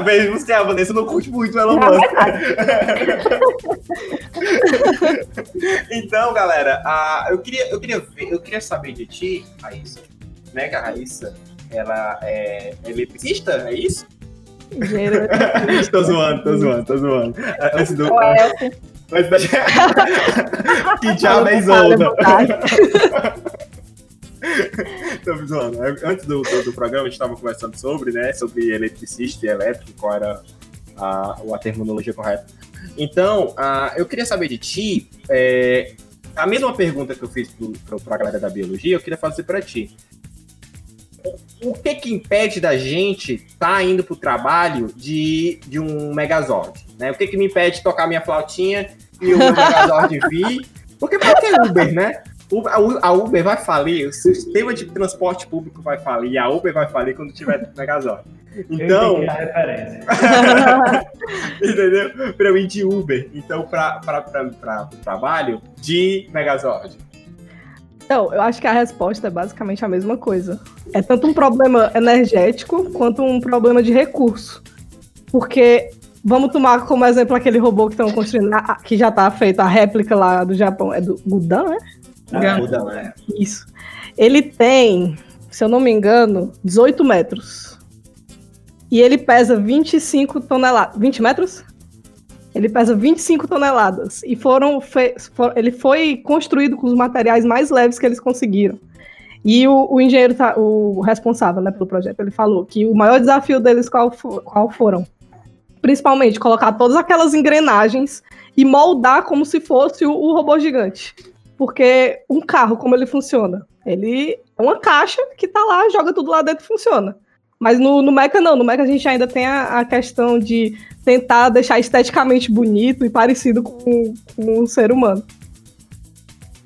Mesmo que a Vanessa não curte muito o Elon Musk. Então, galera, eu, queria, eu, queria ver- eu queria saber de ti, Raíssa, né? Que a Raíssa, ela é eletricista, é isso? Engenheiro. tô zoando, tô zoando, tô zoando. Antes do, O Elcio. antes da... que diabo é Isolda? Tô zoando. Antes do, do, do programa, a gente tava conversando sobre, né? Sobre eletricista e elétrico, qual era a, a terminologia correta. Então, ah, eu queria saber de ti, é, a mesma pergunta que eu fiz pro, pra galera da biologia, eu queria fazer pra ti. O que que impede da gente tá indo pro trabalho de, de um Megazord? Né? O que que me impede de tocar minha flautinha e o Megazord vir? Porque pra que Uber, né? A Uber vai falir, o sistema de transporte público vai falir, a Uber vai falir quando tiver Megazord. Eu Então, entendi a referência. entendeu? Pra eu ir de Uber. Então, pra, pra, pra, pra, pro trabalho, de Megazord. Então, eu acho que a resposta é basicamente a mesma coisa. É tanto um problema energético quanto um problema de recurso. Porque vamos tomar como exemplo aquele robô que estão construindo, que já tá feito a réplica lá do Japão, é do Gudan, né? Ah, muda, né? Isso. Ele tem, se eu não me engano, 18 metros. E ele pesa 25 toneladas. 20 metros? Ele pesa 25 toneladas. E foram fe- for- ele foi construído com os materiais mais leves que eles conseguiram. E o, o engenheiro, tá- o responsável né, pelo projeto, ele falou que o maior desafio deles qual, fo- qual foram? Principalmente colocar todas aquelas engrenagens e moldar como se fosse o, o robô gigante. Porque um carro, como ele funciona? Ele é uma caixa que tá lá, joga tudo lá dentro e funciona. Mas no, no Mecha não, no Mecha a gente ainda tem a, a questão de tentar deixar esteticamente bonito e parecido com, com um ser humano.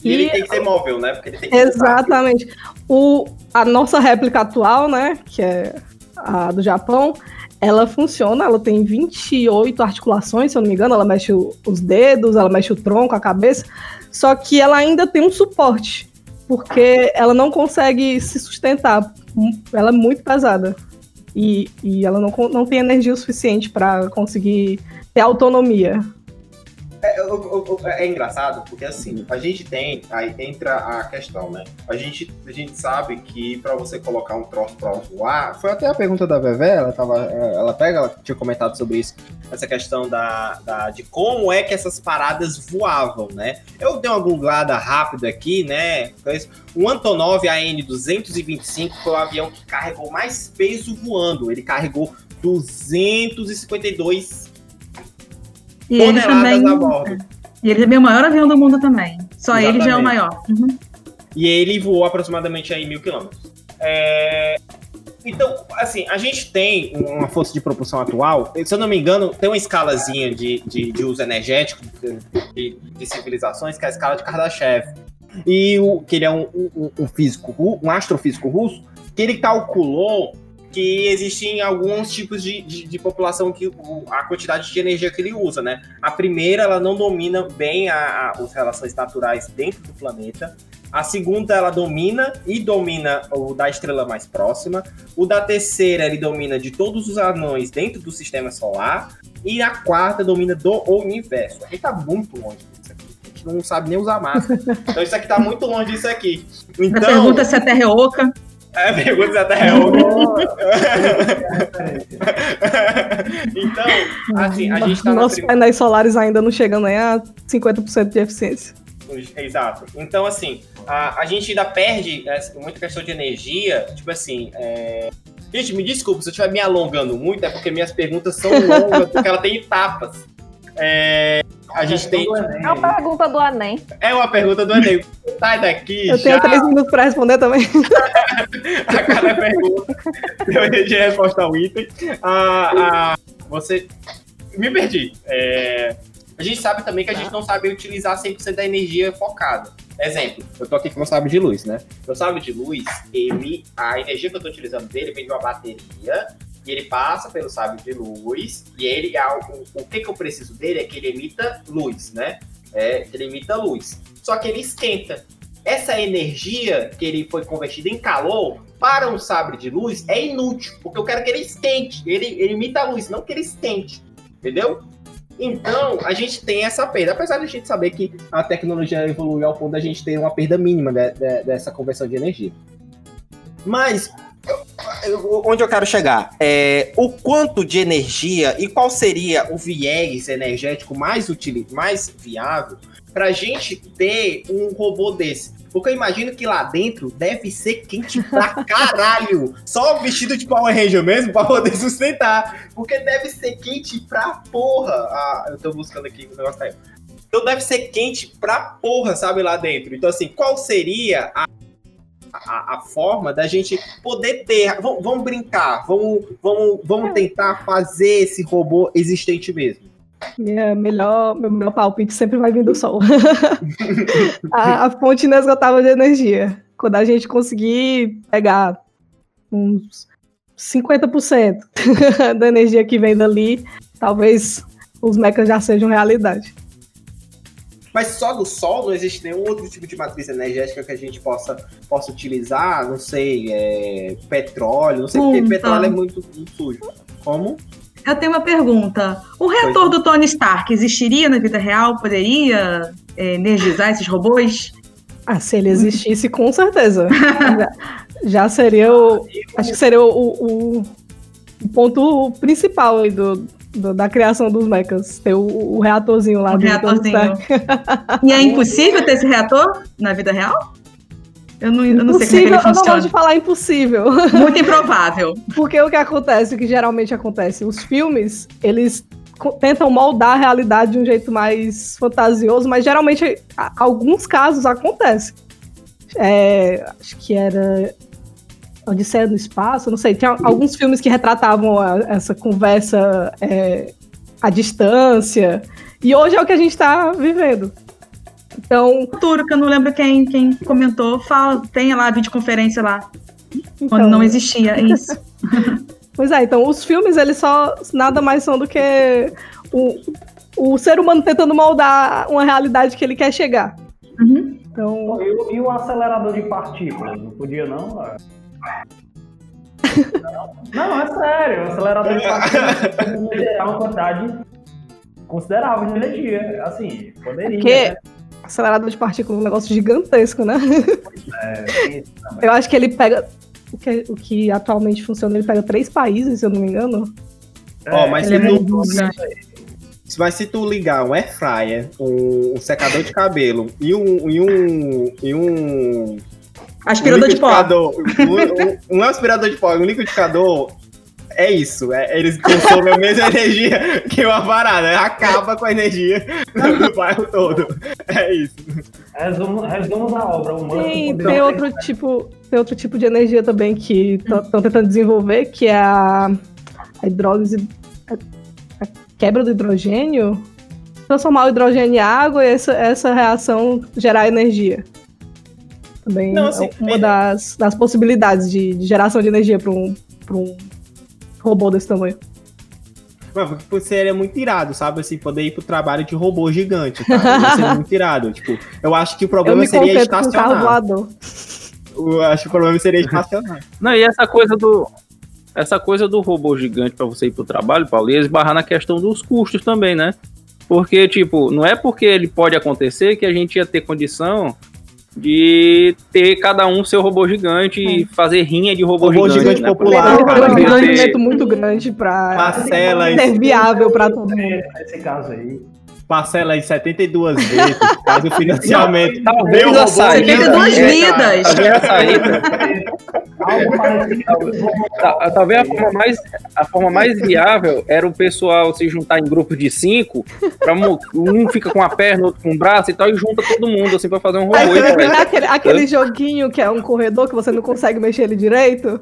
E ele E- tem que ser móvel, né? Porque ele tem que Exatamente. O, a nossa réplica atual, né, que é a do Japão, ela funciona, ela tem 28 articulações, se eu não me engano, ela mexe o- os dedos, ela mexe o tronco, a cabeça, só que ela ainda tem um suporte, porque ela não consegue se sustentar, ela é muito pesada. E, e ela não, não tem energia o suficiente para conseguir ter autonomia. É, é engraçado porque assim, a gente tem, aí entra a questão, né? A gente, a gente sabe que pra você colocar um troço pra voar, foi até a pergunta da Vevé, ela tava, ela pega, ela tinha comentado sobre isso, essa questão da, da- de como é que essas paradas voavam, né? Eu dei uma googlada rápida aqui, né? O Antonov AN-225 foi o avião que carregou mais peso voando. Ele carregou 252 E ele também. a bordo. E ele também é o maior avião do mundo também. Só ele já é o Exatamente. maior. Uhum. E ele voou aproximadamente aí mil quilômetros. É, Então, assim, a gente tem uma força de propulsão atual, se eu não me engano, tem uma escalazinha de, de, de uso energético de, de civilizações, que é a escala de Kardashev. E o, que ele é um, um, um físico, um astrofísico russo, que ele calculou que existem alguns tipos de, de, de população que a quantidade de energia que ele usa, né? A primeira, ela não domina bem a, a- as relações naturais dentro do planeta. A segunda, ela domina e domina o da estrela mais próxima. O da terceira, ele domina de todos os anões dentro do sistema solar. E a quarta, domina do universo. A gente tá muito longe disso aqui. A gente não sabe nem usar máscara. Então isso aqui tá muito longe disso aqui. A Então, pergunta se a Terra é oca. é, pergunta se a Terra é oca. então, assim, a gente tá Nossos prim- painéis solares ainda não chegam nem a 50% de eficiência. Exato. Então, assim, a, a gente ainda perde é, muita questão de energia. Tipo assim, é... gente, me desculpa se eu estiver me alongando muito, é porque minhas perguntas são longas, porque ela tem etapas. É, A gente tem. É uma pergunta do Enem. É uma pergunta do Enem. Sai daqui, Eu tenho já. três minutos pra responder também. a cada pergunta. Eu de resposta ao item. Ah, ah, você. Me perdi. É, A gente sabe também que a gente não sabe utilizar 100% da energia focada. Exemplo, eu tô aqui com meu sabre de luz, né? Meu sabre de luz, ele, a energia que eu tô utilizando dele vem de uma bateria e ele passa pelo sabre de luz e ele, o, o que que eu preciso dele é que ele emita luz, né? É, ele emita luz. Só que ele esquenta. Essa energia que ele foi convertida em calor para um sabre de luz é inútil, porque eu quero que ele esquente. Ele, ele emita luz, não que ele esquente. Entendeu? Então, a gente tem essa perda. Apesar de a gente saber que a tecnologia evoluiu ao ponto da gente ter uma perda mínima de- de- dessa conversão de energia. Mas, onde eu quero chegar? É o quanto de energia e qual seria o viés energético mais, mais viável para a gente ter um robô desse? Porque eu imagino que lá dentro deve ser quente pra caralho. Só vestido de Power Ranger mesmo pra poder sustentar. Porque deve ser quente pra porra. Ah, eu tô buscando aqui, o negócio caiu. Então deve ser quente pra porra, sabe, lá dentro. Então, assim, qual seria a, a, a forma da gente poder ter. Vamos, vamos brincar, vamos, vamos, vamos tentar fazer esse robô existente mesmo. Minha melhor, meu melhor palpite sempre vai vir do sol. a, a fonte inesgotável de energia. Quando a gente conseguir pegar uns 50% da energia que vem dali, talvez os mechas já sejam realidade. Mas só do Sol não existe nenhum outro tipo de matriz energética que a gente possa, possa utilizar, não sei, é, petróleo, não sei, porque Hum, petróleo é muito, muito sujo. Como? Eu tenho uma pergunta. O reator do Tony Stark existiria na vida real? Poderia é, energizar esses robôs? Ah, se ele existisse, com certeza. já, já seria o. Acho que seria o, o- o ponto principal aí do, do- da criação dos mechas. Ter o, o reatorzinho lá Tony reatorzinho. E é impossível ter esse reator na vida real? Eu não, eu não sei como é que ele eu não gosto funciona. de falar impossível. Muito improvável. Porque o que acontece, o que geralmente acontece, os filmes, eles tentam moldar a realidade de um jeito mais fantasioso, mas geralmente, alguns casos acontece. É, acho que era Odisseia no Espaço, não sei, tinha alguns filmes que retratavam a- essa conversa é, à distância, e hoje é o que a gente está vivendo. Então, Futuro, que eu não lembro quem, quem comentou, fala, tem lá a videoconferência lá, quando então- não existia isso. Pois é, então os filmes eles só nada mais são do que o, o ser humano tentando moldar uma realidade que ele quer chegar. Uhum. Então, E, o- e o acelerador de partículas? Não podia, não? Não, é sério. O acelerador de partículas pode gerar uma quantidade considerável de energia. Assim, poderia. Porque né? acelerador de partículas é um negócio gigantesco, né? É. Eu acho que ele pega. O que, o que atualmente funciona, ele pega três países, se eu não me engano. Ó, mas Ele é se muito tu, mas se tu ligar um air fryer, um, um secador de cabelo e um e um e um Aspirador um de pó. um, um, um aspirador de pó um liquidificador, é isso. é- eles consomem a mesma energia que uma parada. Acaba com a energia do bairro todo. É isso. Resumo, resumo da obra. O Musk Tem, tem outro tipo, tem outro tipo de energia também que estão tentando desenvolver, que é a, a hidrólise, a, a quebra do hidrogênio, transformar o hidrogênio em água e essa, essa reação gerar energia. Também Não, assim, é uma é- das, das possibilidades de, de geração de energia para um, pra um robô desse tamanho. Mas porque seria muito irado, sabe? Assim, poder ir pro trabalho de robô gigante, tá? Seria muito irado. Tipo, eu acho que o Eu problema me seria contento com carro estacionar. Eu acho que o problema seria estacionar. Não, e essa coisa do. Essa coisa do robô gigante pra você ir pro trabalho, Paulo, ia esbarrar na questão dos custos também, né? Porque, tipo, não é porque ele pode acontecer que a gente ia ter condição de ter cada um seu robô gigante e fazer rinha de robô, Robô gigante. gigante né? popular, cara. É um ter- investimento muito grande para ser viável para todo mundo. Nesse caso aí. Parcela em 72 vezes, faz o financiamento. Talvez a robô saída- 72 gigante, vidas. Talvez a saída Algo parecido. Ta- Talvez a forma, mais, a forma mais viável era o pessoal se juntar em grupo de cinco, pra mo- um fica com a perna, outro com o braço e tal, e junta todo mundo assim pra fazer um robô. Aí vai. pegar aquele, aquele joguinho que é um corredor que você não consegue mexer ele direito.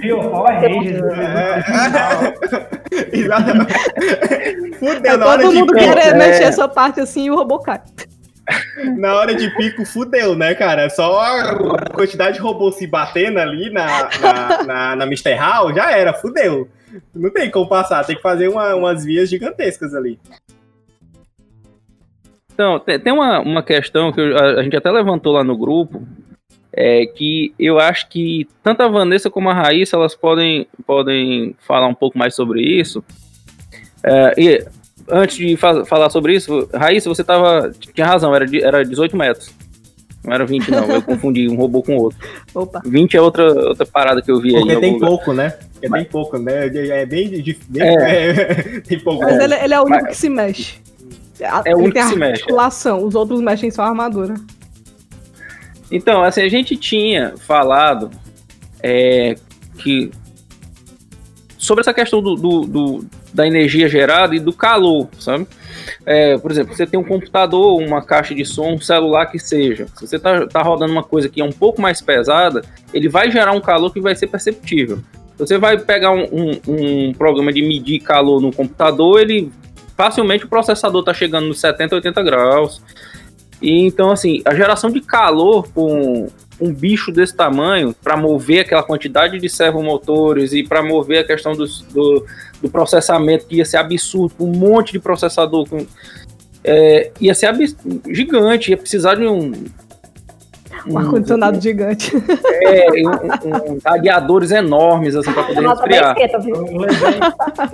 Viu? Power Rangers. Exatamente. Fudeu, É na hora todo de mundo pico. querer é. mexer essa parte assim e o robô cai. Na hora de pico, fudeu, né, cara? Só a quantidade de robô se batendo ali na, na, na, na Mr. Hall, já era, fudeu. Não tem como passar, tem que fazer uma- umas vias gigantescas ali. Então, tem, tem uma, uma questão que eu- a, a gente até levantou lá no grupo, é que eu acho que tanto a Vanessa como a Raíssa, elas podem, podem falar um pouco mais sobre isso. É, e antes de fa- falar sobre isso, Raíssa, você tava, tinha razão, era, de- era 18 metros. Não era 20 não, eu confundi um robô com outro. Opa. 20 é outra, outra parada que eu vi aí. em Porque tem lugar. pouco, né? Porque tem pouco, né? É bem difícil. tem pouco. Mas ele, ele é o único Mas- que se mexe. É o ele único tem que se a mexe. articulação, os outros mexem só a armadura. Então, assim, a gente tinha falado é, que sobre essa questão do, do- do- da energia gerada e do calor, sabe? É, por exemplo, você tem um computador, uma caixa de som, um celular que seja. Se você tá, tá rodando uma coisa que é um pouco mais pesada, ele vai gerar um calor que vai ser perceptível. Você vai pegar um, um- um programa de medir calor no computador, ele facilmente o processador tá chegando nos 70, 80 graus. E então, assim, a geração de calor com um bicho desse tamanho para mover aquela quantidade de servomotores e para mover a questão dos- do, do processamento que ia ser absurdo, um monte de processador com, é, ia ser gigante, ia precisar de um, Um ar-condicionado gigante. é, um- um- radiadores enormes assim para poder Nossa, bem resfriar. esquenta, viu? Eu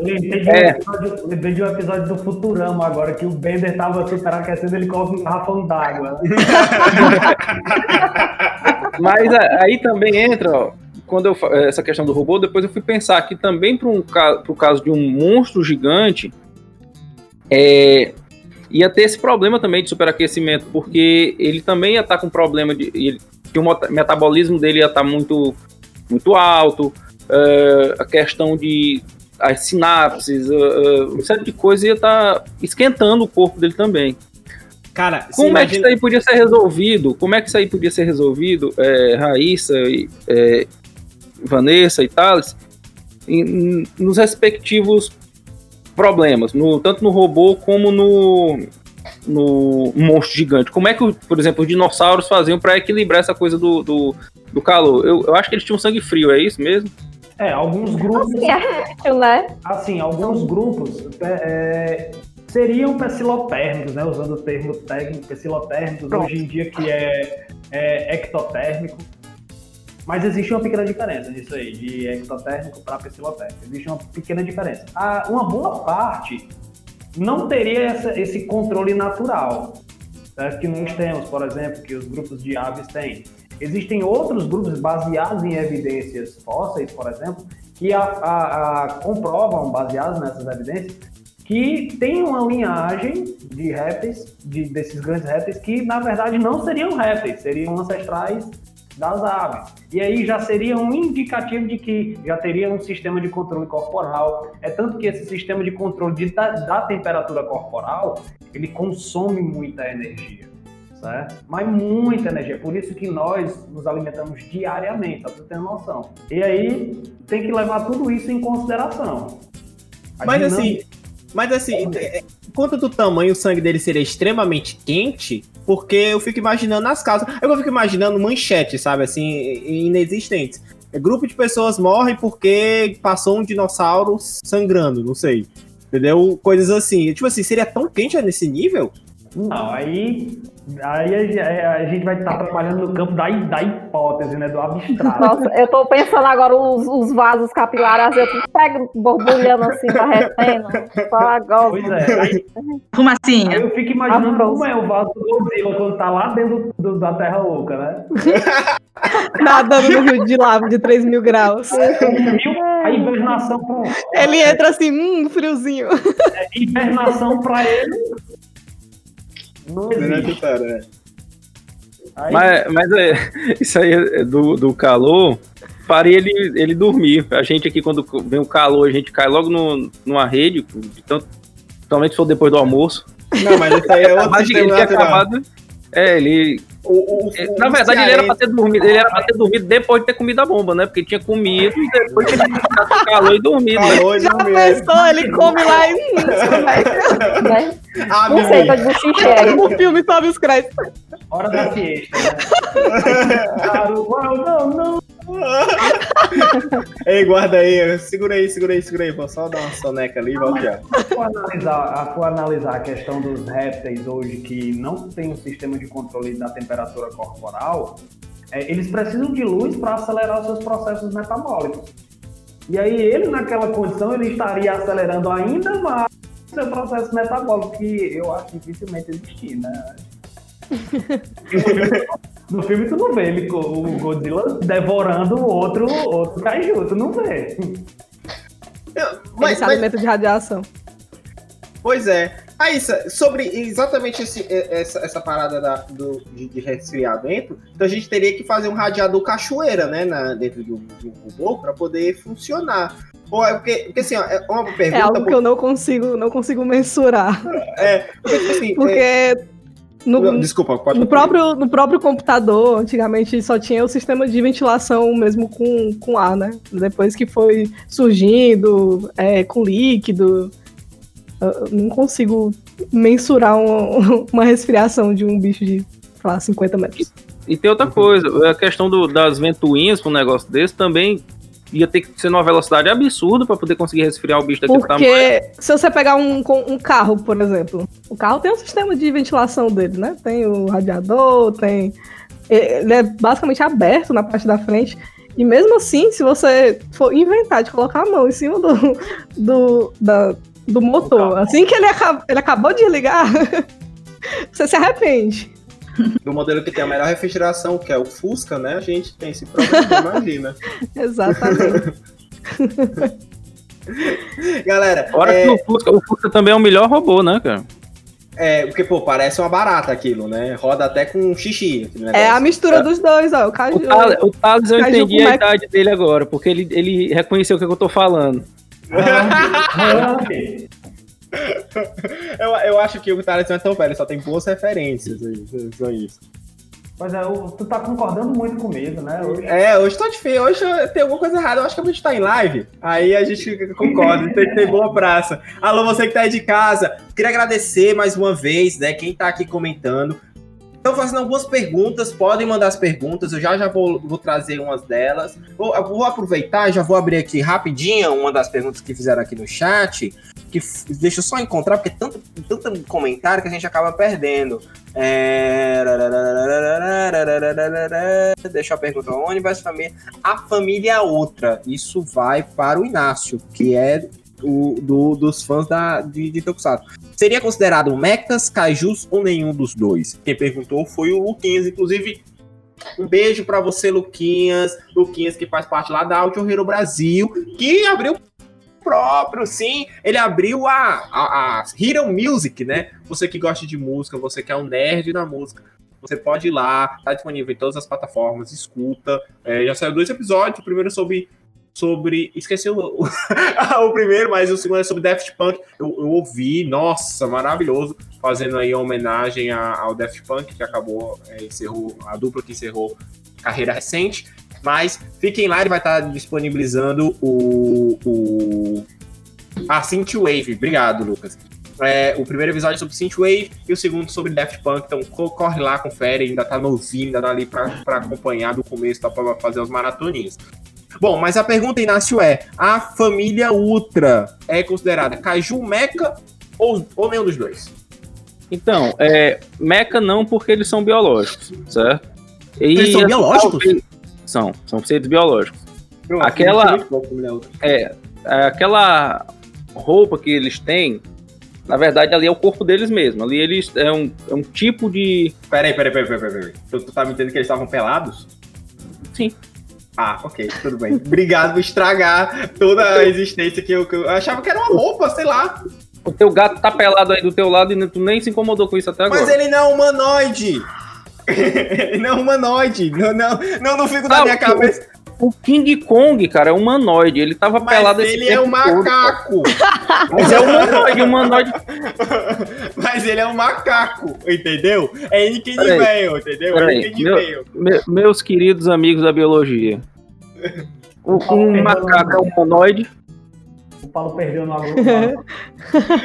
lembrei, de um É. episódio, lembrei de um episódio do Futurama agora, que o Bender tava superaquecendo, ele coloca um garrafão d'água. Mas a- aí também entra, ó, quando eu fa- essa questão do robô, depois eu fui pensar que também para um pro caso de um monstro gigante, é, ia ter esse problema também de superaquecimento, porque ele também ia estar com problema de ele, que o metabolismo dele ia estar muito muito alto, é, a questão de as sinapses, é, uma série de coisas ia estar esquentando o corpo dele também. Cara, Como é que imagina- isso aí podia ser resolvido? Como é que isso aí podia ser resolvido, é, Raíssa, e, é, Vanessa e Thales, em- nos respectivos problemas, no- tanto no robô como no, no monstro gigante? Como é que, por exemplo, os dinossauros faziam para equilibrar essa coisa do, do, do calor? Eu, eu acho que eles tinham sangue frio, é isso mesmo? É, alguns grupos, Assim, acho, né? assim, alguns grupos é, é, seriam pecilotérmicos, né? Usando o termo técnico, pecilotérmicos, Pronto. hoje em dia que é, é ectotérmico. Mas existe uma pequena diferença nisso aí, de ectotérmico para psilotérmico. Existe uma pequena diferença. Ah, uma boa parte não teria essa- esse controle natural certo? que nós temos, por exemplo, que os grupos de aves têm. Existem outros grupos baseados em evidências fósseis, por exemplo, que a, a- a- comprovam, baseados nessas evidências, que tem uma linhagem de répteis, de- desses grandes répteis, que na verdade não seriam répteis, seriam ancestrais das aves. E aí já seria um indicativo de que já teria um sistema de controle corporal. É tanto que esse sistema de controle de- da, da temperatura corporal, ele consome muita energia, certo? Mas muita energia. Por isso que nós nos alimentamos diariamente, pra você ter noção. E aí tem que levar tudo isso em consideração. A Mas dinâmica- assim, mas assim, é, quanto do tamanho o sangue dele seria extremamente quente, porque eu fico imaginando nas casas. Eu fico imaginando manchetes, sabe, assim, inexistentes. É, grupo de pessoas morrem porque passou um dinossauro sangrando, não sei. Entendeu? Coisas assim. Tipo assim, seria tão quente nesse nível? Não, aí, aí a, a gente vai estar trabalhando no campo da, da hipótese, né? Do abstrato. Nossa, eu tô pensando agora os, os vasos capilares, eu pego borbulhando assim, derretendo. Só agora. Pois é. Aí, aí eu fico imaginando Afros. como é o vaso do Godzilla quando tá lá dentro do- da Terra Louca, né? Nadando no rio de lava de 3 mil graus. A hibernação, pô, Ele entra assim, hum, friozinho. hibernação pra ele. Não Né, existe. cara? Aí, Mas, mas é, isso aí é do, do calor faria ele, ele dormir. A gente aqui, quando vem o calor, a gente cai logo no, numa rede, de tanto, principalmente se for depois do almoço. Não, mas isso aí é outro Mas ele tinha natural. acabado. É, ele. O- o- Na verdade, ele era pra cearense- ter dormido. Ele era pra ter dormido depois de ter comido a bomba, né? Porque tinha comido e depois tinha ficado com calor e dormido. né? Calor e Já dormir. pensou? Ele come lá e Né? Ah, Não sei, Bibi. de buchiche aí. no filme sobe os créditos. hora da siesta, né? Não, não. Ei, guarda aí. Segura aí, segura aí, segura aí. Vou só dar uma soneca ali e volto já. Se for analisar, a- for analisar a questão dos répteis hoje que não tem um sistema de controle da temperatura corporal, é, eles precisam de luz para acelerar os seus processos metabólicos. E aí ele naquela condição ele estaria acelerando ainda mais o seu processo metabólico, que eu acho dificilmente existir, né? No filme tu não vê ele, o Godzilla devorando o outro, outro kaiju, tu não vê. Eu- Mas, se mas, alimenta de radiação. pois é. Raíssa, sobre exatamente esse- essa, essa parada da- do- de, de resfriar dentro, então a gente teria que fazer um radiador cachoeira, né, na- dentro do, do robô para poder funcionar. Ou é porque, porque assim, ó, é uma pergunta. É algo que eu não consigo, não consigo mensurar. porque, tipo assim, é- Porque no, desculpa, pode no, próprio, no próprio computador, antigamente só tinha o sistema de ventilação mesmo com, com ar, né? Depois que foi surgindo é, com líquido, eu não consigo mensurar um- uma resfriação de um bicho de, sei lá, 50 metros. E tem outra coisa, a questão do- das ventoinhas para um negócio desse também ia ter que ser numa velocidade absurda para poder conseguir resfriar o bicho daquele tamanho. Porque se você pegar um, um carro, por exemplo, o carro tem um sistema de ventilação dele, né? Tem o radiador, tem. Ele é basicamente aberto na parte da frente. E mesmo assim, se você for inventar de colocar a mão em cima do, do, da- do motor, assim que ele, aca- ele acabou de ligar, você se arrepende. do modelo que tem a melhor refrigeração, que é o Fusca, né? A gente tem esse problema, imagina. Exatamente. Galera, Fora é, que o Fusca, o Fusca também é o melhor robô, né, cara? é, porque, pô, parece uma barata aquilo, né? Roda até com xixi. É a mistura dos dois, ó. O caju. O Thales, o Thales eu Caju entendi com a idade dele agora, porque ele, ele reconheceu o que eu tô falando. Eu, eu acho que o não é tão velho, só tem boas referências só isso. Pois é, tu tá concordando muito comigo, né? Hoje. É, hoje tô difícil, hoje tem alguma coisa errada, eu acho que a gente tá em live, aí a gente concorda, tem que ter boa praça. Alô, você que tá aí de casa, queria agradecer mais uma vez, né, quem tá aqui comentando. Estão fazendo algumas perguntas, podem mandar as perguntas, eu já já vou, vou trazer umas delas. Vou, vou aproveitar, já vou abrir aqui rapidinho uma das perguntas que fizeram aqui no chat. Que deixa eu só encontrar, porque tanto, tanto comentário que a gente acaba perdendo. É... Deixa eu perguntar onde vai essa família. A família outra. Isso vai para o Inácio, que é o, do, dos fãs da, de, de Tokusatsu. Seria considerado mechas, kaijus ou nenhum dos dois? Quem perguntou foi o Luquinhas, inclusive. Um beijo pra você, Luquinhas. Luquinhas, que faz parte lá da Audio Hero Brasil, que abriu próprio, sim. Ele abriu a, a, a Hero Music, né? Você que gosta de música, você que é um nerd da música. Você pode ir lá, tá disponível em todas as plataformas, escuta. É, já saiu dois episódios, o primeiro sobre. Sobre. Esqueci o, o, o primeiro, mas o segundo é sobre Daft Punk. Eu, eu ouvi, nossa, maravilhoso. Fazendo aí uma homenagem a- ao Daft Punk, que acabou, é, encerrou, a dupla que encerrou carreira recente. Mas fiquem lá, ele vai estar disponibilizando o. o a Synthwave. Obrigado, Lucas. É, o primeiro episódio sobre Synthwave e o segundo sobre Daft Punk. Então co- corre lá, confere, ainda tá novinho, ainda dá ali pra, pra acompanhar do começo, dá pra fazer os maratoninhos. Bom, mas a pergunta, Inácio, é: a família Ultra é considerada Kaiju Mecha ou, ou nenhum dos dois? Então, é, meca não, porque eles são biológicos, certo? E, Eles são biológicos? talvez- São, são seres biológicos. Eu Aquela- Ultra. É, é, aquela roupa que eles têm, na verdade, ali é o corpo deles mesmo. Ali eles é um, é um tipo de. Peraí, peraí, peraí, peraí, peraí. Tu, tu tá me dizendo que eles estavam pelados? Sim. Ah, ok, tudo bem. Obrigado por estragar toda a existência que eu, que eu achava que era uma roupa, sei lá. O teu gato tá pelado aí do teu lado e tu nem se incomodou com isso até agora. Mas ele não é humanoide! ele não é humanoide! Não, não, não, não fico na Ah, minha o- cabeça. O King Kong, cara, é humanoide. Ele tava Mas pelado esse ele é tempo um todo, macaco! Mas é humanoide, humanoide. Mas ele é um macaco, entendeu? É Peraí, Veil, entendeu? É peraí, meu-. Me- meus queridos amigos da biologia. O, um macaco é humanoide. O Paulo perdeu no agro.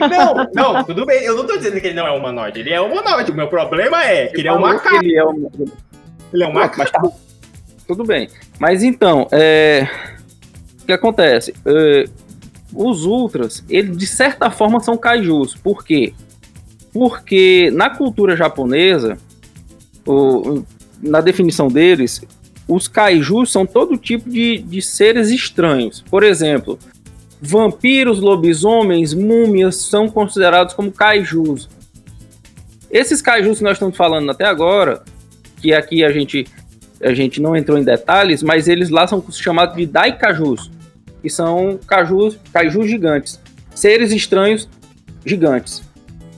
Não, não, tudo bem. Eu não tô dizendo que ele não é humanoide. Ele é humanoide. O meu problema é que ele é um macaco. Ele é um... Ele é um macaco. Mas tá- Tudo bem. Mas então, é... o que acontece? É, Os Ultras, eles de certa forma são kaijus. Por quê? Porque na cultura japonesa, o- na definição deles, os kaijus são todo tipo de, de seres estranhos. Por exemplo, vampiros, lobisomens, múmias são considerados como kaijus. Esses kaijus que nós estamos falando até agora, que aqui a gente a gente não entrou em detalhes, mas eles lá são chamados de daikajus, que são cajus, kaijus gigantes, seres estranhos gigantes.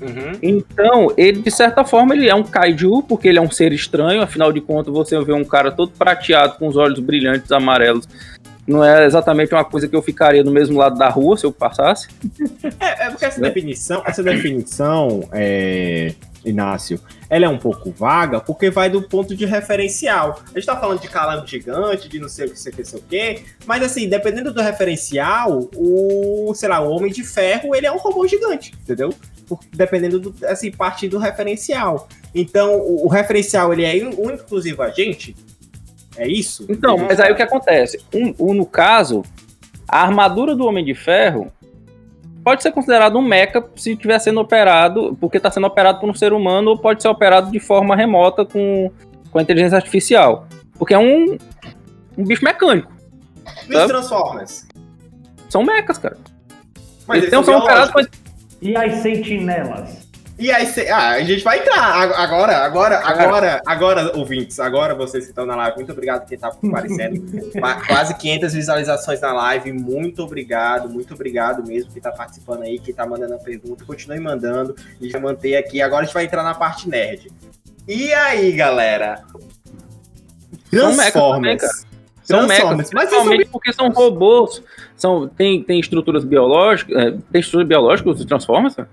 Uhum. Então, ele de certa forma ele é um kaiju, porque ele é um ser estranho, afinal de contas você vê um cara todo prateado com os olhos brilhantes amarelos. Não é exatamente uma coisa que eu ficaria do mesmo lado da rua se eu passasse. É, é porque essa Né? definição, essa definição, é, Inácio, ela é um pouco vaga porque vai do ponto de referencial. A gente tá falando de calango gigante, de não sei o que, sei o que, sei o que, mas assim, dependendo do referencial, o, sei lá, o Homem de Ferro, ele é um robô gigante, entendeu? Dependendo do, assim, parte do referencial. Então, o, o referencial, ele é único, exclusivo a gente? É isso? Então, mas aí o que acontece? Um, um, no caso, a armadura do Homem de Ferro pode ser considerado um mecha se estiver sendo operado, porque está sendo operado por um ser humano, ou pode ser operado de forma remota com, com a inteligência artificial. Porque é um, um bicho mecânico. E os? Transformers? São mechas, cara. Mas Eles eles são são operados com E as sentinelas? E aí, cê- ah, a gente vai entrar Ag- agora, agora, agora, agora, ouvintes, agora vocês que estão na live, muito obrigado por quem tá comparecendo. Qua- Quase 500 visualizações na live, muito obrigado, muito obrigado mesmo quem tá participando aí, quem tá mandando a pergunta, continue mandando, gente vai manter aqui, agora a gente vai entrar na parte nerd. E aí, galera? São Transformers. São mechas. Mas principalmente eles porque são robôs. São, tem, tem estruturas biológicas. é, tem estruturas biológicas os Transformers, são...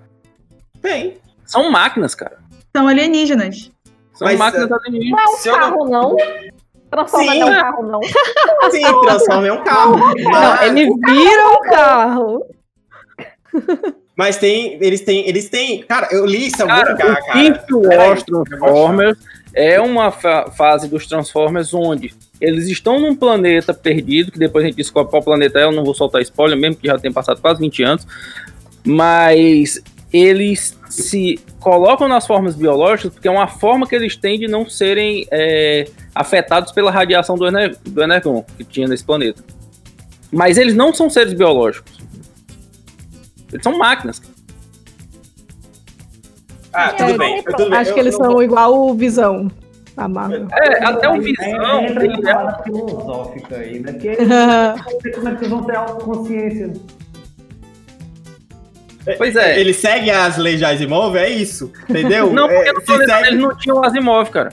Tem. São máquinas, cara. São alienígenas. São Mas, máquinas Não alienígenas. é um Se eu não- carro, não. Transforma Sim. não é um carro, não. Sim, transforma em um carro. Não, eles viram o carro. mas tem, eles têm, eles têm... Cara, eu li isso Cara, lugar, o cara. Wars Transformers é uma fa- fase dos Transformers onde eles estão num planeta perdido, que depois a gente descobre qual planeta é, eu não vou soltar spoiler, mesmo que já tenha passado quase 20 anos. Mas eles se colocam nas formas biológicas porque é uma forma que eles têm de não serem é, afetados pela radiação do, ener do Energon que tinha nesse planeta. Mas eles não são seres biológicos. Eles são máquinas. Ah, tudo É, bem. pronto. Tudo bem. Acho Eu- que eles eu são vou- igual o Visão da Marvel. É, até o Visão. Entra é- parada filosófica aí, né? Porque não sei como é que vocês vão ter autoconsciência. Pois é. Ele segue as leis de Asimov, é isso, entendeu? Não, porque é, no se planeta segue- eles não tinham Asimov, cara.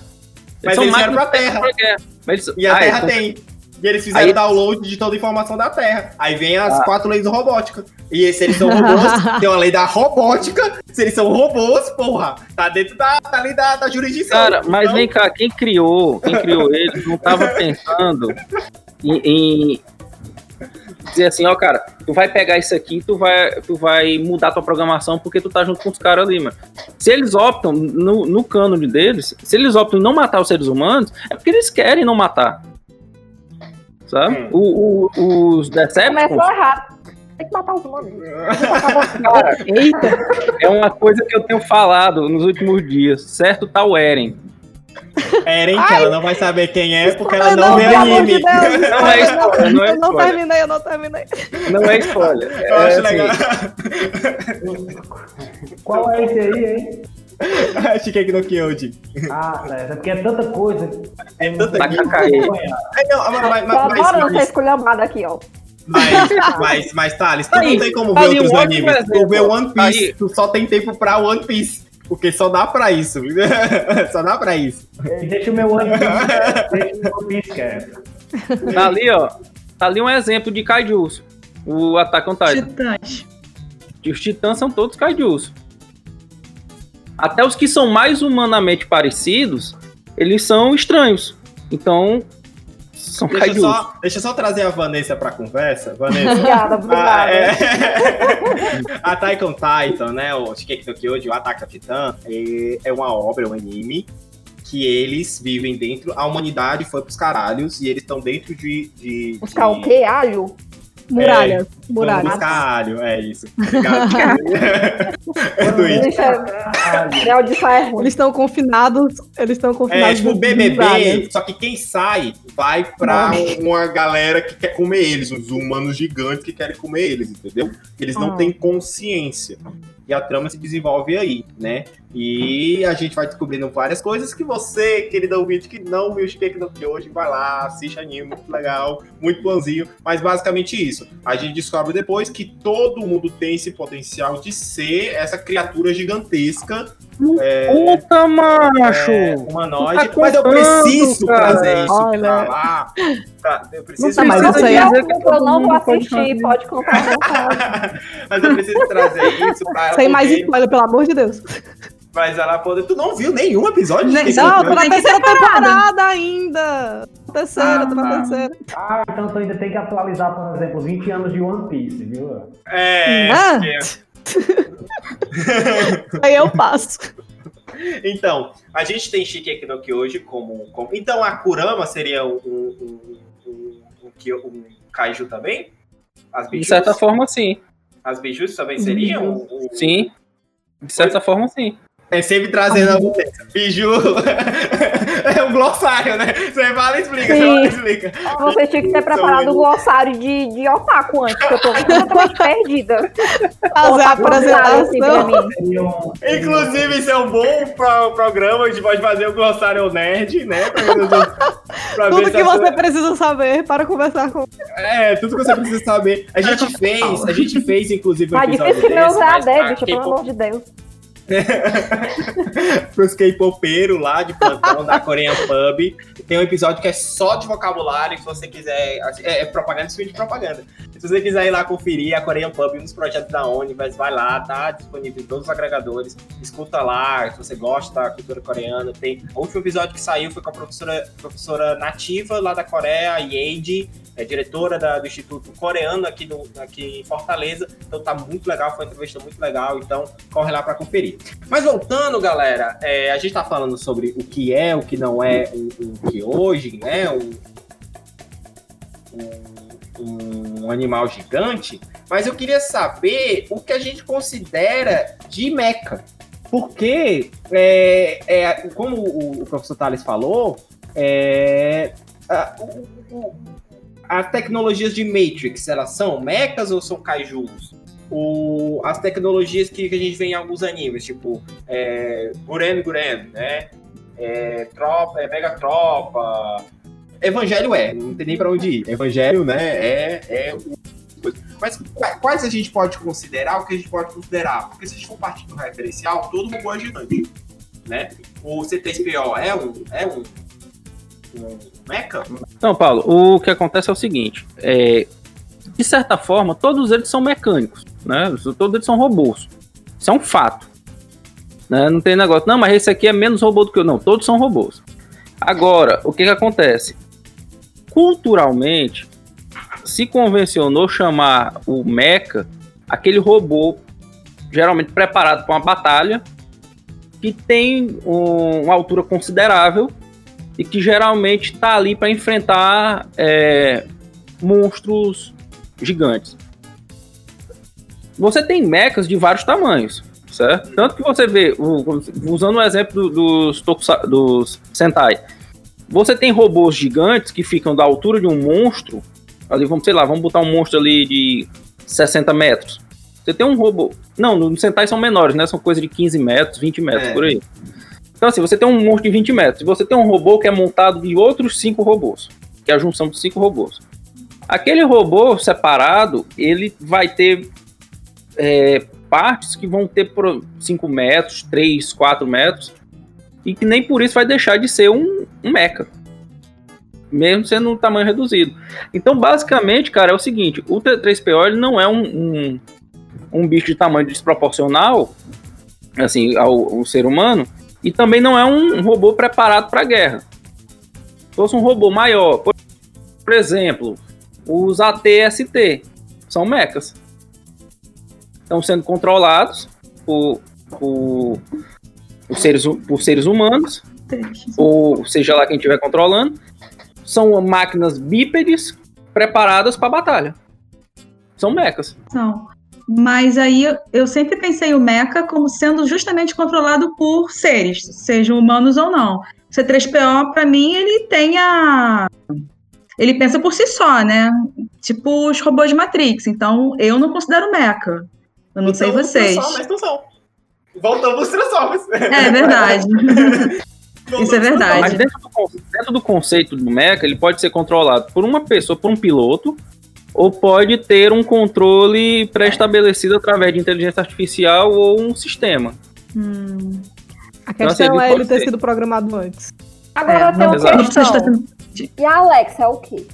Mas eles vieram pra Terra. que- Mas eles- E a Ah, Terra então- tem. E eles fizeram Aí- download de toda a informação da Terra. Aí vem as Ah. quatro leis robóticas. E se eles são robôs, tem uma lei da robótica. Se eles são robôs, porra, tá dentro da, da lei da, da jurisdição. Cara, mas Então, vem cá, quem criou, quem criou eles não tava pensando em, em dizer assim, ó, cara, tu vai pegar isso aqui, tu vai, tu vai mudar tua programação porque tu tá junto com os caras ali, mano. Se eles optam, no, no cânone deles, se eles optam em não matar os seres humanos, é porque eles querem não matar. Sabe? Hum. O, o- os Decepticons, Começou errado. Tem que matar os humanos. cara, Eita! é uma coisa que eu tenho falado nos últimos dias. Certo tá o Eren. Eren, que ela não vai saber quem é porque ela Ai, não, vê de anime. Deus. Não é spoiler, não é Eu não spoiler. terminei, eu não terminei. Não é spoiler. Eu É, acho assim, legal. Qual é esse aí, hein? Shigeki no Kyojin. Ah, certo. É porque é tanta coisa. É tanta Tá coisa. É, não, mas, mas, mas, mas, esculhambada aqui, ó. mas, mas, mas, Thales, tu Aí, não tem como tá ver aí outros animes. Tu vê One Piece, Aí. tu só tem tempo pra One Piece. Porque só dá pra isso. só dá pra isso. Deixa o meu One Piece. Deixa o meu quieto. Tá ali, ó. Tá ali um exemplo de kaijus. O Attack on Titan. Titãs. Os titãs são todos kaijus. Até os que são mais humanamente parecidos, eles são estranhos. Então, são Deixa só, deixa eu só trazer a Vanessa pra conversa. Vanessa. Obrigada, Ah, obrigada. é. a Attack on Titan, né? O Shigeki no Kyojin, o Ataque ao Titã, é, é uma obra, é um anime que eles vivem dentro. A humanidade foi pros caralhos e eles estão dentro de. de, Buscar o de quê? Alho? Muralha. Vamos Muralha. buscar alho, é isso. Obrigado. é do. Eles estão confinados. Eles estão É confinados. tipo de muralha. BBB, só que quem sai vai pra uma galera que quer comer eles, uns humanos gigantes que querem comer eles, entendeu? Eles não Ah. têm consciência. E a trama se desenvolve aí, né? E a gente vai descobrindo várias coisas que você, querido ouvinte, que não viu o Shigeki no hoje, vai lá, assiste anime, muito legal, muito planzinho. Mas basicamente isso. A gente descobre depois que todo mundo tem esse potencial de ser essa criatura gigantesca é, Puta, macho! é, humanoide. Tá mas eu preciso cara. trazer isso Olha. pra lá. Tá, eu preciso Não, mas Não isso aí é- que eu não vou assistir, pode contar mas eu preciso trazer isso pra ela Sem mais poder, spoiler, pelo amor de Deus. mas ela poder. Tu não viu nenhum episódio? Não, Não, tô Kyojin? na terceira temporada ainda. Terceira, tô na Ah. terceira. Ah, então tu ainda tem que atualizar, por exemplo, 20 anos de One Piece, viu? É. Ah. porque- Aí eu passo. Então, a gente tem Shigeki no Kyoji como, como. Então a Kurama seria um, um, um, um, um, um kaiju também? As De certa forma, sim. As bijus também seriam? um- Sim. De certa forma, sim. É sempre trazendo a mudança. Biju. é um glossário, né? Você fala e explica, você Sim. fala e explica. Você tinha que ter preparado o glossário de, de otaku antes, que eu tô completamente perdida. Fazer a não sabe, assim, pra apresentação. mim. Um- Inclusive, isso é um bom pro- programa. A gente pode fazer o glossário nerd, né? Pra, pra ver Tudo se que a você sua- precisa saber para conversar com. É, tudo que você precisa saber. A gente fez, a gente fez, inclusive, um Mas episódio difícil que meu desse, usar a mas pra D, bicho, pelo amor de Deus. pros K-popeiros lá de plantão da Korean Pub. Tem um episódio que é só de vocabulário, se você quiser. É, é propaganda, isso de propaganda. Se você quiser ir lá conferir a Korean Pub nos projetos da Onivers, vai lá, tá disponível em todos os agregadores. Escuta lá, se você gosta da cultura coreana. Tem. O último episódio que saiu foi com a professora, professora nativa lá da Coreia, Yeji, é diretora da- do Instituto Coreano aqui, no, aqui em Fortaleza. Então tá muito legal, foi uma entrevista muito legal. Então corre lá pra conferir. Mas voltando, galera, é, a gente tá falando sobre o que é, o que não é o, o que hoje, né? O, o, um animal gigante, mas eu queria saber o que a gente considera de meca. Porque, é, é, como o, o professor Thales falou, é, a- o- o- as tecnologias de Matrix, elas são mechas ou são kaijus? O, as tecnologias que, que a gente vê em alguns animes, tipo é, Guren né? É, tropa, é Mega Tropa. Evangelho é, não tem nem pra onde ir. Evangelho, né? É, é Mas qua- quais a gente pode considerar? O que a gente pode considerar? Porque se a gente for partir do referencial, todo robô é gigante, né? O C3PO é um, é um, um mecha? Então, Paulo, o que acontece é o seguinte: é, de certa forma, todos eles são mecânicos, né? Todos eles são robôs. Isso é um fato. Né? Não tem negócio, não, mas esse aqui é menos robô do que eu. Não, todos são robôs. Agora, o que, que acontece? Culturalmente, se convencionou chamar o mecha aquele robô geralmente preparado para uma batalha que tem um- uma altura considerável e que geralmente está ali para enfrentar é, monstros gigantes. Você tem mechas de vários tamanhos, certo? Tanto que você vê, usando o exemplo do- dos, dos Sentai, você tem robôs gigantes que ficam da altura de um monstro, ali vamos, sei lá, vamos botar um monstro ali de 60 metros. Você tem um robô. Não, no Sentai são menores, né? São coisa de 15 metros, 20 metros, É. por aí. Então, assim, você tem um monstro de 20 metros. E você tem um robô que é montado de outros cinco robôs. Que é a junção de cinco robôs. Aquele robô separado, ele vai ter é, partes que vão ter 5 metros, 3, 4 metros. E que nem por isso vai deixar de ser um, um mecha. Mesmo sendo um tamanho reduzido. Então, basicamente, cara, é o seguinte: o T3PO ele não é um, um, um bicho de tamanho desproporcional assim, ao, ao ser humano, e também não é um robô preparado para guerra. Se fosse um robô maior, por, exemplo, os AT-ST são mechas. Estão sendo controlados por, por, por seres, por seres humanos, ou seja lá quem estiver controlando. São máquinas bípedes preparadas para batalha. São mechas. Não. Mas aí eu- sempre pensei o mecha como sendo justamente controlado por seres, sejam humanos ou não. O C3PO, pra mim, ele tem a. Ele pensa por si só, né? Tipo os robôs de Matrix. Então, eu não considero mecha. Eu não sei Então, vocês. Transformers não são. Voltamos Transformers. É verdade. Isso é verdade. Mas dentro do, con- dentro do conceito do mecha, ele pode ser controlado por uma pessoa, por um piloto, ou pode ter um controle pré-estabelecido através de inteligência artificial ou um sistema. Hum. A Então, assim, questão ele é ele ter ser. sido programado antes. Agora É, tem não, uma não questão. E a Alexa é o quê?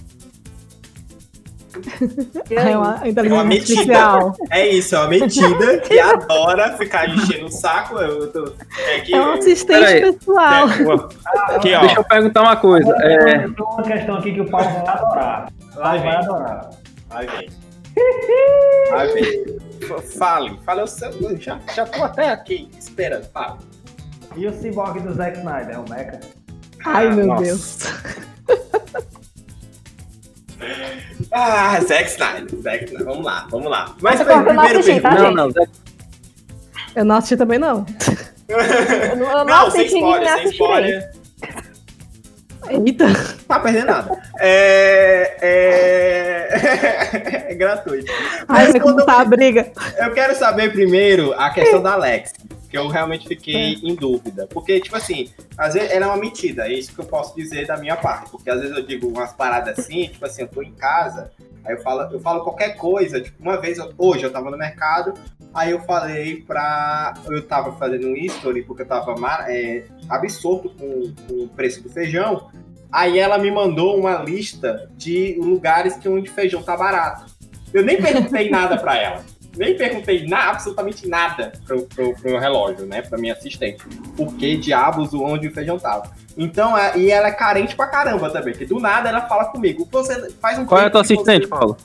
É uma É uma inteligência metida. artificial. É isso, é uma metida que adora ficar enchendo o saco. Eu tô, é que É um assistente Peraí. pessoal. é, aqui, ó. Deixa eu perguntar uma coisa. É, Tem uma questão aqui que o Paulo vai adorar. O Vai, vai vem. adorar. Vai ver. Vai ver. F- Fale, fale o seu. eu Já, já tô até aqui esperando. Fale. E o Cyborg do Zack Snyder, é o Mecha? Ai, meu Nossa. Deus. Ah, Zack Snyder. Zack Snyder. Vamos lá, vamos lá. Mas não primeiro assisti, tá, não, não, Zé, Eu não assisti também, não. Eu não, eu não Não, sem assisti spoiler, nem sem spoiler. Eita. Tá perdendo nada. É. É. é gratuito. Ai, Mas vai quando eu- a briga. Eu quero saber primeiro a questão da Alex, que eu realmente fiquei em dúvida. Porque, tipo assim, às vezes ela é uma mentira, é isso que eu posso dizer da minha parte. Porque às vezes eu digo umas paradas assim, tipo assim, eu tô em casa, aí eu falo, eu falo qualquer coisa. Tipo, uma vez, eu- hoje eu tava no mercado, aí eu falei pra. Eu tava fazendo um history, porque eu tava é, absorto com, com o preço do feijão. Aí ela me mandou uma lista de lugares que onde feijão tá barato. Eu nem perguntei nada pra ela. Nem perguntei na, absolutamente nada pro, pro, pro meu relógio, né? Pra minha assistente. Por que diabos onde o feijão tava. Então, é- e ela é carente pra caramba também. Porque do nada ela fala comigo. Você faz um qual é a tua que você- assistente, Paulo?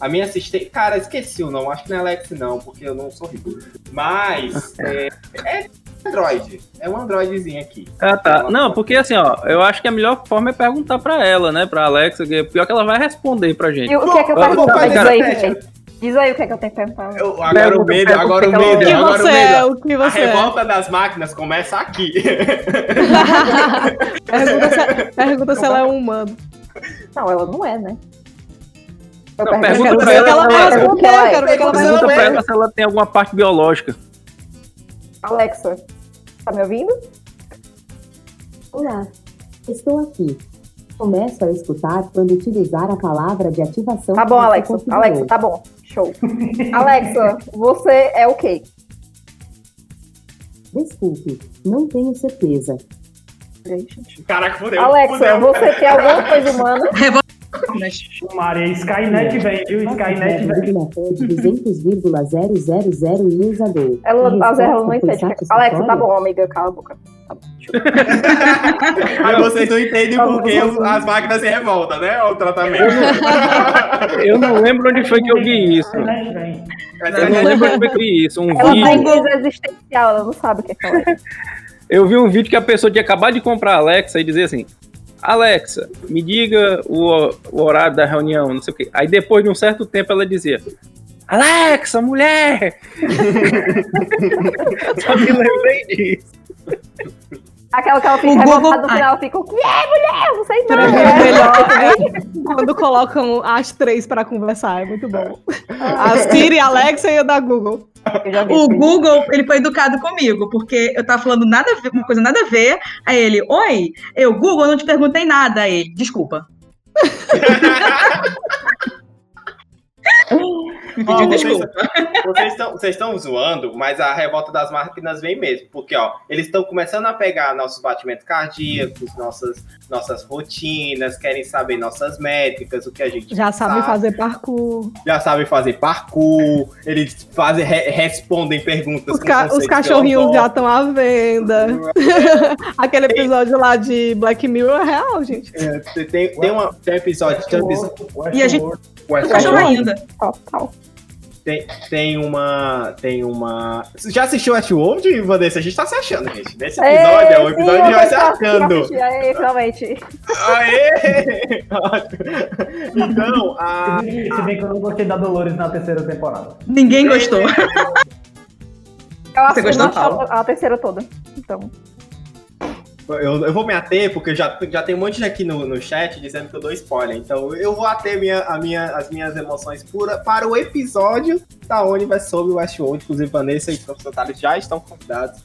a minha assistente. Cara, esqueci o nome. Acho que não é Alex, não, porque eu não sou rico. Mas. É, é Android. É um Androidzinho aqui. Ah, tá. Não, porque assim, ó, eu acho que a melhor forma é perguntar pra ela, né? Pra Alexa, que é pior que ela vai responder pra gente. E o que é que eu pergunto? aí, teste. Fê. Diz aí o que é que eu tenho que perguntar. Eu- agora o medo, agora o medo, que agora o você é? medo. O que A você é? revolta das máquinas começa aqui. Pergunta se, pergunta se ela é um humano. Não, ela não é, né? Eu Não, pergunto- pergunta pra ela é. Pergunta pra responder. ela se ela tem alguma parte biológica. Alexa, tá me ouvindo? Olá, estou aqui. Começo a escutar quando utilizar a palavra de ativação. Tá bom, Alexa. Alexa, tá bom. Show. Alexa, você é o quê? Desculpe, não tenho certeza. Caraca, fudeu. Alexa, fudeu. você tem alguma coisa humana? Maria, Skynet vem, viu? Skynet vem. Vírgula pede 200,000 e usador. Ela, ela não entende. Alexa, tá bom, amiga, cala a boca. Aí vocês não entendem por que as máquinas se revoltam, né? O tratamento. Eu não lembro onde foi que eu vi isso. Vem. Eu não lembro onde foi que eu vi isso. Um Ela tá em vídeo. crise existencial, ela não sabe o que é Alexa. Eu vi um vídeo que a pessoa tinha acabado de comprar a Alexa e dizer assim: Alexa, me diga o, o horário da reunião, não sei o quê. Aí depois de um certo tempo ela dizia: Alexa, mulher! Só me lembrei disso. Aquela que ela fica O Google- no final, fica, o que é, mulher? Não sei não. É." melhor é quando colocam as três pra conversar, é muito bom. A Siri, a Alexa e a da Google. O. Google, ele foi educado comigo, porque eu tava falando nada a ver, uma coisa nada a ver. Aí ele, oi, eu, Google, eu não te perguntei nada. Aí ele, desculpa. Vocês desculpa. vocês estão vocês estão zoando, mas a revolta das máquinas vem mesmo. Porque, ó, eles estão começando a pegar nossos batimentos cardíacos, nossas, nossas rotinas, querem saber nossas métricas, o que a gente Já sabem sabe, fazer parkour. já sabem fazer parkour, eles fazem, re- respondem perguntas Os, ca- os cachorrinhos já estão à venda. Aquele episódio lá de Black Mirror é real, gente. É, tem, tem, tem uma, tem um episódio, tem, um episódio E a gente- Westworld, Cachorro ainda. Total. tem, tem uma. Tem uma. Você já assistiu Westworld, Vanessa? A gente tá se achando, gente. Nesse episódio, Ei, o episódio sim, vai se achando. aí, finalmente. Aê! então, a. Se bem que eu não gostei da Dolores na terceira temporada. Ninguém gostou. Eu Você gostou, a, a terceira toda. Então, Eu, eu vou me ater, porque já, já tem um monte aqui no, no chat dizendo que eu dou spoiler. Então eu vou ater minha, a minha, as minhas emoções pura, para o episódio da Universe sobre Westworld. Inclusive, Vanessa e o professor Thales já estão convidados.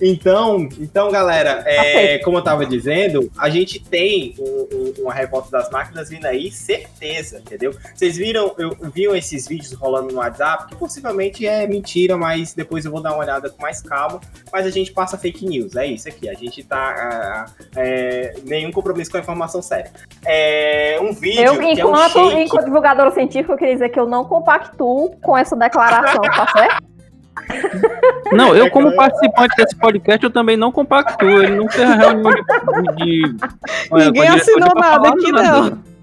Então, então galera, é, como eu tava dizendo, a gente tem um- um- uma revolta das máquinas vindo aí, certeza, entendeu? Vocês viram, eu viram esses vídeos rolando no WhatsApp, que possivelmente é mentira, mas depois eu vou dar uma olhada com mais calma. Mas a gente passa fake news, é isso aqui. A gente tá. é, nenhum compromisso com a informação séria. É um vídeo. eu, que é um enquanto, shake. enquanto divulgadora científica, eu queria dizer que eu não compactuo com essa declaração, tá certo? Não, eu, como participante desse podcast, eu também não compactuo. Ele não tem reunião de. de- Ninguém assinou nada aqui, nada. não.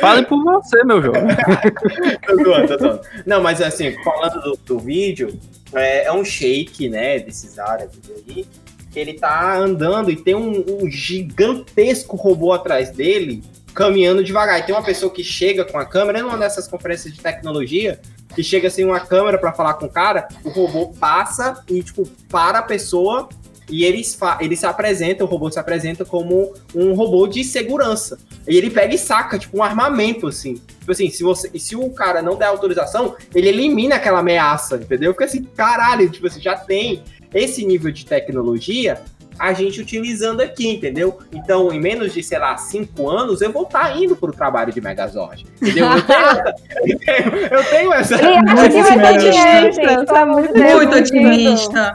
Fale por você, meu jovem. Tô zoando, tô zoando. Não, mas assim, falando do, do vídeo, é, é um shake, né, desses árabes aí, que ele tá andando e tem um, um gigantesco robô atrás dele, caminhando devagar. E tem uma pessoa que chega com a câmera, numa dessas conferências de tecnologia, que chega assim uma câmera pra falar com o cara, o robô passa e, tipo, para a pessoa e eles, ele se apresenta, o robô se apresenta como um robô de segurança. E ele pega e saca, tipo, um armamento, assim. Tipo assim, se, você, se o cara não der autorização, ele elimina aquela ameaça, entendeu? Fica assim, caralho, tipo assim, já tem esse nível de tecnologia a gente utilizando aqui, entendeu? Então, em menos de, sei lá, cinco anos, eu vou estar indo pro trabalho de Megazord. Entendeu? Eu tenho, essa- eu tenho, eu tenho essa. Ele acha que vai ter otimista, dinheiro, gente. Deus, Muito otimista.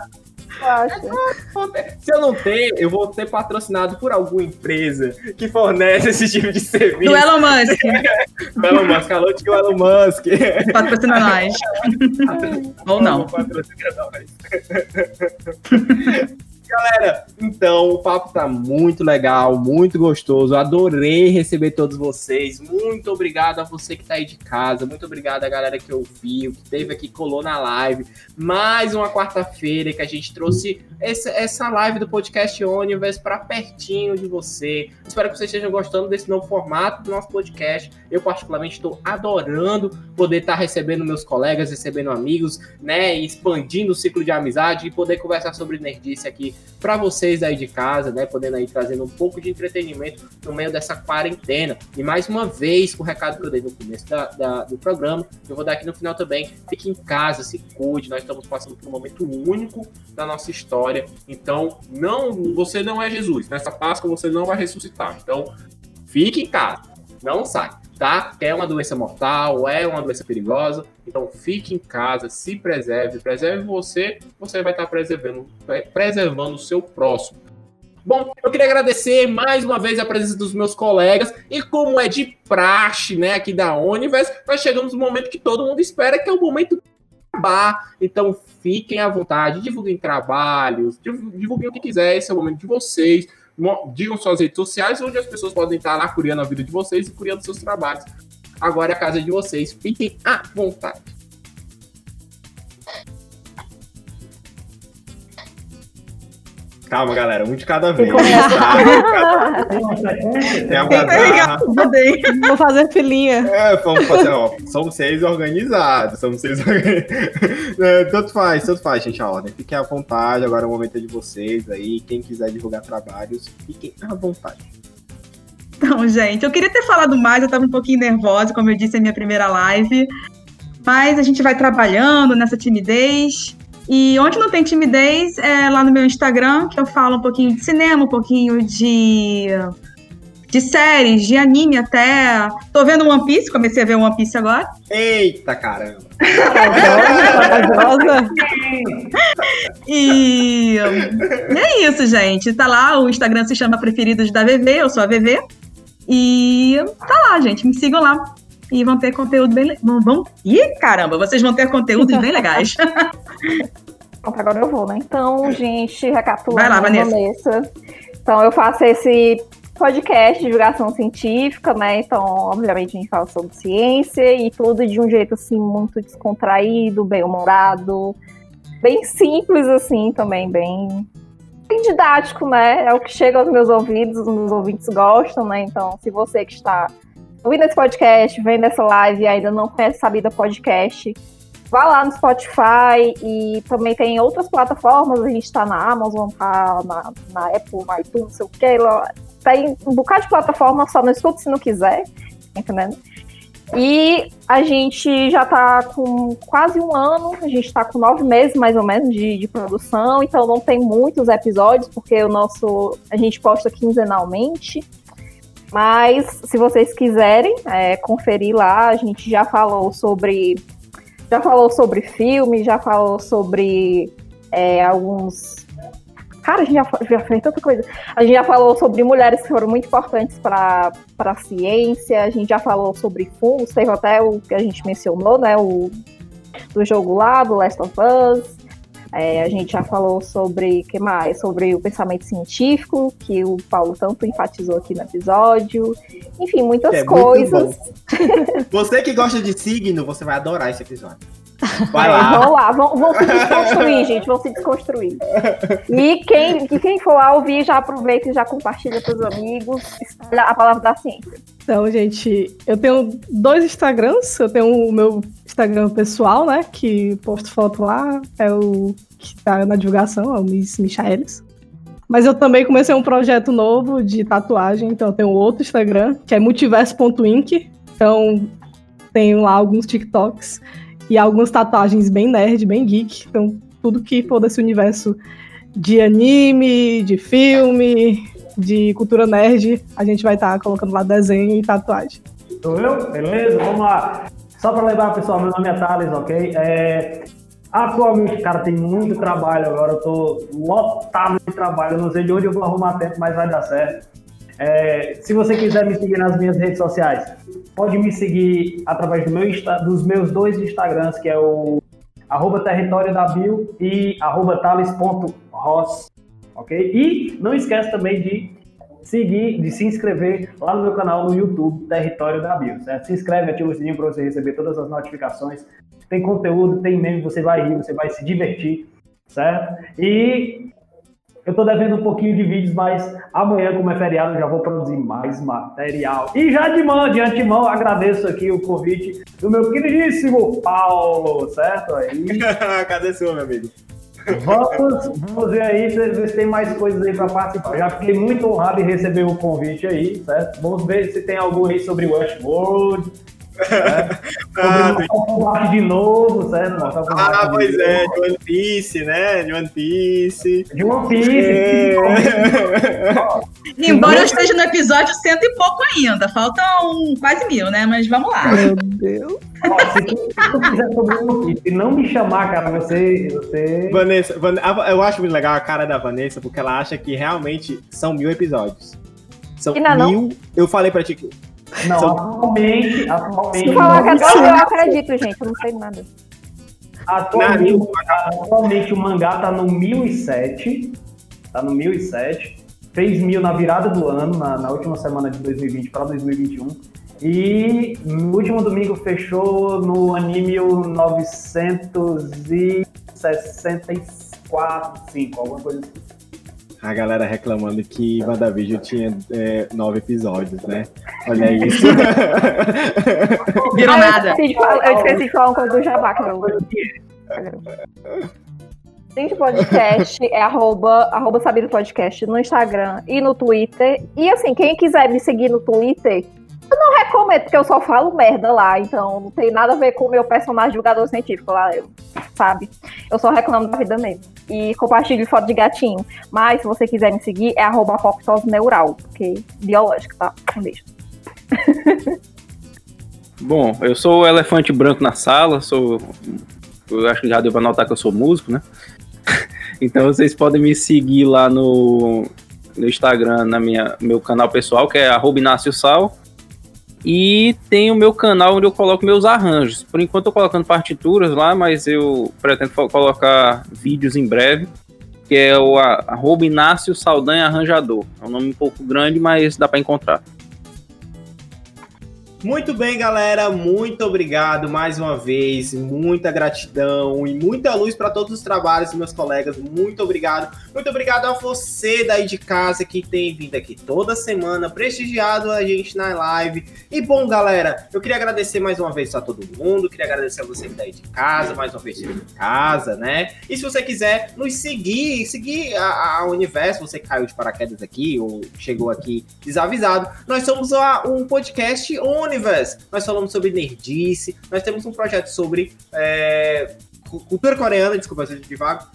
Se eu não ter, eu vou ser patrocinado por alguma empresa que fornece esse tipo de serviço. Do Elon Musk, Do Elon Musk, alô, tio Elon Musk. patrocina nós. Ou não. Patrocina nós. Galera, então o papo tá muito legal, muito gostoso. Adorei receber todos vocês. Muito obrigado a você que tá aí de casa. Muito obrigado a galera que ouviu, que teve aqui, colou na live. Mais uma quarta-feira que a gente trouxe essa, essa live do podcast Universe para pertinho de você. Espero que vocês estejam gostando desse novo formato do nosso podcast. Eu, particularmente, estou adorando poder estar tá recebendo meus colegas, recebendo amigos, né? Expandindo o ciclo de amizade e poder conversar sobre nerdice aqui para vocês aí de casa, né? Podendo aí trazendo um pouco de entretenimento no meio dessa quarentena. E mais uma vez, o recado que eu dei no começo da, da, do programa, eu vou dar aqui no final também. Fique em casa, se cuide. Nós estamos passando por um momento único da nossa história. Então, não, você não é Jesus. Nessa Páscoa você não vai ressuscitar. Então, fique em casa. Não sai tá? É uma doença mortal, é uma doença perigosa. Então fique em casa, se preserve, preserve você, você vai estar preservando, preservando o seu próximo. Bom, eu queria agradecer mais uma vez a presença dos meus colegas e como é de praxe, né, aqui da Universe, nós chegamos no momento que todo mundo espera, que é o momento acabar. Então fiquem à vontade, divulguem trabalhos, divulguem o que quiser, esse é o momento de vocês digam suas redes sociais, onde as pessoas podem estar lá curiando a vida de vocês e curiando seus trabalhos. Agora é a casa de vocês. Fiquem à vontade. Calma, galera, um de cada vez. Tá? Tem. Vou fazer filinha. É, vamos fazer, ó. Somos seis organizados. Somos seis organizados. É, tanto faz, tanto faz, gente, a ordem. Fiquem à vontade, agora é o momento de vocês aí. Quem quiser divulgar trabalhos, fiquem à vontade. Então, gente, eu queria ter falado mais, eu estava um pouquinho nervosa, como eu disse, é minha primeira live. Mas a gente vai trabalhando nessa timidez. E onde não tem timidez é lá no meu Instagram, que eu falo um pouquinho de cinema, um pouquinho de, de séries, de anime até. Tô vendo One Piece, comecei a ver One Piece agora. Eita caramba! e é isso, gente. Tá lá, o Instagram se chama Preferidos da VV, eu sou a VV. E tá lá, gente. Me sigam lá. E vão ter conteúdo bem. Vão. Ih, caramba, vocês vão ter conteúdos bem legais. Pronto, agora eu vou, né? Então, gente, recapitulando. Vai lá, Vanessa. Então, eu faço esse podcast de divulgação científica, né? Então, obviamente, a gente fala sobre ciência e tudo de um jeito, assim, muito descontraído, bem-humorado, bem simples, assim, também, bem, bem didático, né? É o que chega aos meus ouvidos, os meus ouvintes gostam, né? Então, se você que está ouvindo esse podcast, vendo essa live e ainda não conhece Sabida Podcast, vá lá no Spotify e também tem outras plataformas. A gente está na Amazon, tá na, na Apple, na iTunes, não sei o que. Lá. Tem um bocado de plataforma, só não escuta se não quiser, entendendo? E a gente já está com quase um ano, a gente está com nove meses mais ou menos de, de, produção, então não tem muitos episódios, porque o nosso. a gente posta quinzenalmente. Mas se vocês quiserem é, conferir lá, a gente já falou sobre. Já falou sobre filme, já falou sobre é, alguns. Cara, a gente já, já fez tanta coisa. A gente já falou sobre mulheres que foram muito importantes para a ciência, a gente já falou sobre fungos, teve até o que a gente mencionou, né? O do jogo lá, do Last of Us. É, a gente já falou sobre que mais? Sobre o pensamento científico, que o Paulo tanto enfatizou aqui no episódio. Enfim, muitas é coisas. você que gosta de signo, você vai adorar esse episódio. Vai é, lá. Vão lá, vão, vão, se desconstruir, gente, vão se desconstruir. E quem, quem for lá ouvir, já aproveita e já compartilha com os amigos a palavra da ciência. Então, gente, eu tenho dois Instagrams. Eu tenho o meu Instagram pessoal, né? Que posto foto lá. É o que tá na divulgação, é o Miss Michaelis. Mas eu também comecei um projeto novo de tatuagem. Então, eu tenho outro Instagram, que é multiverso.inc. Então, tenho lá alguns TikToks e algumas tatuagens bem nerd, bem geek. Então, tudo que for desse universo de anime, de filme, de cultura nerd, a gente vai estar tá colocando lá desenho e tatuagem. Sou eu? Beleza? Vamos lá. Só para lembrar, pessoal, meu nome é Thales, ok? É... Atualmente, cara, tem muito trabalho agora, eu tô lotado de trabalho, eu não sei de onde eu vou arrumar tempo, mas vai dar certo. É... se você quiser me seguir nas minhas redes sociais, pode me seguir através do meu, dos meus dois Instagrams, que é o arroba território da Bio e arroba thales.ross ok? E não esquece também de seguir, de se inscrever lá no meu canal no YouTube, Território da Bio, certo? Se inscreve, ativa o sininho para você receber todas as notificações. Tem conteúdo, tem meme, você vai rir, você vai se divertir, certo? E eu tô devendo um pouquinho de vídeos, mas amanhã, como é feriado, eu já vou produzir mais material. E já de mão, de antemão, agradeço aqui o convite do meu queridíssimo Paulo, certo? Aí. Cadê seu, meu amigo? Vamos, vamos ver aí ver se tem mais coisas aí para participar. Já fiquei muito honrado em receber o convite aí, certo? Vamos ver se tem algum aí sobre Westworld. Né? Ah, de novo, certo? Mortal Kombat Ah, de pois é, novo. de One Piece, né? De One Piece. De One Piece. É. Embora eu esteja no episódio cento e pouco ainda. Faltam quase mil, né? Mas vamos lá. Meu Deus. Ó, se tu, se tu quiser sobre One Piece e não me chamar, cara, você. você... Vanessa, Van- eu acho muito legal a cara da Vanessa, porque ela acha que realmente são mil episódios. São não é não? mil. Eu falei pra ti que. Não, São- atualmente. Atualmente, Se falar que é não- eu acredito, gente. Eu não sei nada. atualmente, atualmente o mangá tá no 1007. Tá no 1007. Fez mil na virada do ano, na, na última semana de 2020 para 2021. E no último domingo fechou no anime o 964, 5, alguma coisa assim. A galera reclamando que WandaVision tinha é, nove episódios, né? Olha isso. Virou Ah, eu nada. esqueci de falar- Eu esqueci de falar uma coisa do Jabá, que eu Gente, podcast é arroba, arroba Sabido Podcast no Instagram e no Twitter. E assim, quem quiser me seguir no Twitter, eu não recomendo, porque eu só falo merda lá. Então não tem nada a ver com o meu personagem jogador científico lá, eu- sabe? Eu só reclamo da vida mesmo. E compartilho foto de gatinho. Mas se você quiser me seguir, é arroba neural, porque biológico, tá? Um beijo. Bom, eu sou o elefante branco na sala, sou. Eu acho que já deu pra notar que eu sou músico, né? Então vocês podem me seguir lá no, no Instagram, na minha meu canal pessoal, que é arroba Inácio Sal. E tem o meu canal onde eu coloco meus arranjos. Por enquanto eu tô colocando partituras lá, mas eu pretendo colocar vídeos em breve. Que é o arroba Inácio Saldanha Arranjador. É um nome um pouco grande, mas dá pra encontrar. Muito bem, galera. Muito obrigado mais uma vez. Muita gratidão e muita luz para todos os trabalhos dos meus colegas. Muito obrigado. Muito obrigado a você daí de casa que tem vindo aqui toda semana, prestigiado a gente na live. E bom, galera, eu queria agradecer mais uma vez a todo mundo. Queria agradecer a você daí de casa, mais uma vez de casa, né? E se você quiser nos seguir, seguir a, a Universo, você caiu de paraquedas aqui ou chegou aqui desavisado, nós somos a- um podcast Universe. Nós falamos sobre nerdice, nós temos um projeto sobre é, cu- cultura coreana, desculpa, eu de vago.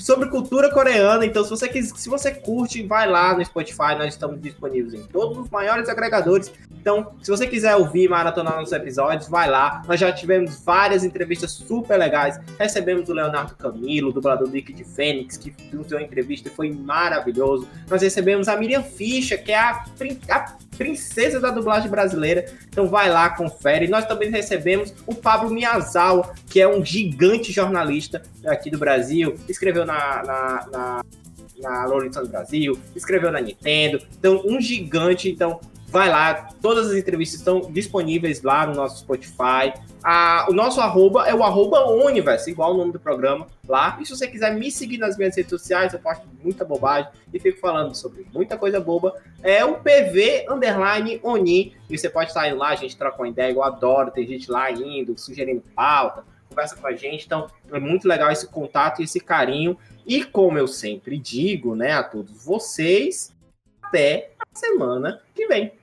Sobre cultura coreana, então se você quis, se você curte, vai lá no Spotify, nós estamos disponíveis em todos os maiores agregadores. Então, se você quiser ouvir, maratonar nossos episódios, vai lá. Nós já tivemos várias entrevistas super legais. Recebemos o Leonardo Camilo, dublador do Ike de Fênix, que nos deu uma entrevista foi maravilhoso. Nós recebemos a Miriam Fischer, que é a, a princesa da dublagem brasileira. Então vai lá, confere. Nós também recebemos o Pablo Miyazawa, que é um gigante jornalista aqui do Brasil. Escreveu na, na, na, na Stone Brasil, escreveu na Nintendo. Então, um gigante. Então, vai lá. Todas as entrevistas estão disponíveis lá no nosso Spotify. Ah, o nosso arroba é o arroba Universe, igual o nome do programa lá. E se você quiser me seguir nas minhas redes sociais, eu posto muita bobagem e fico falando sobre muita coisa boba. É o PV Underline Oni. E você pode indo lá, a gente troca uma ideia. Eu adoro, tem gente lá indo, sugerindo pauta, conversa com a gente. Então, é muito legal esse contato e esse carinho. E como eu sempre digo, né, a todos vocês, até a semana que vem.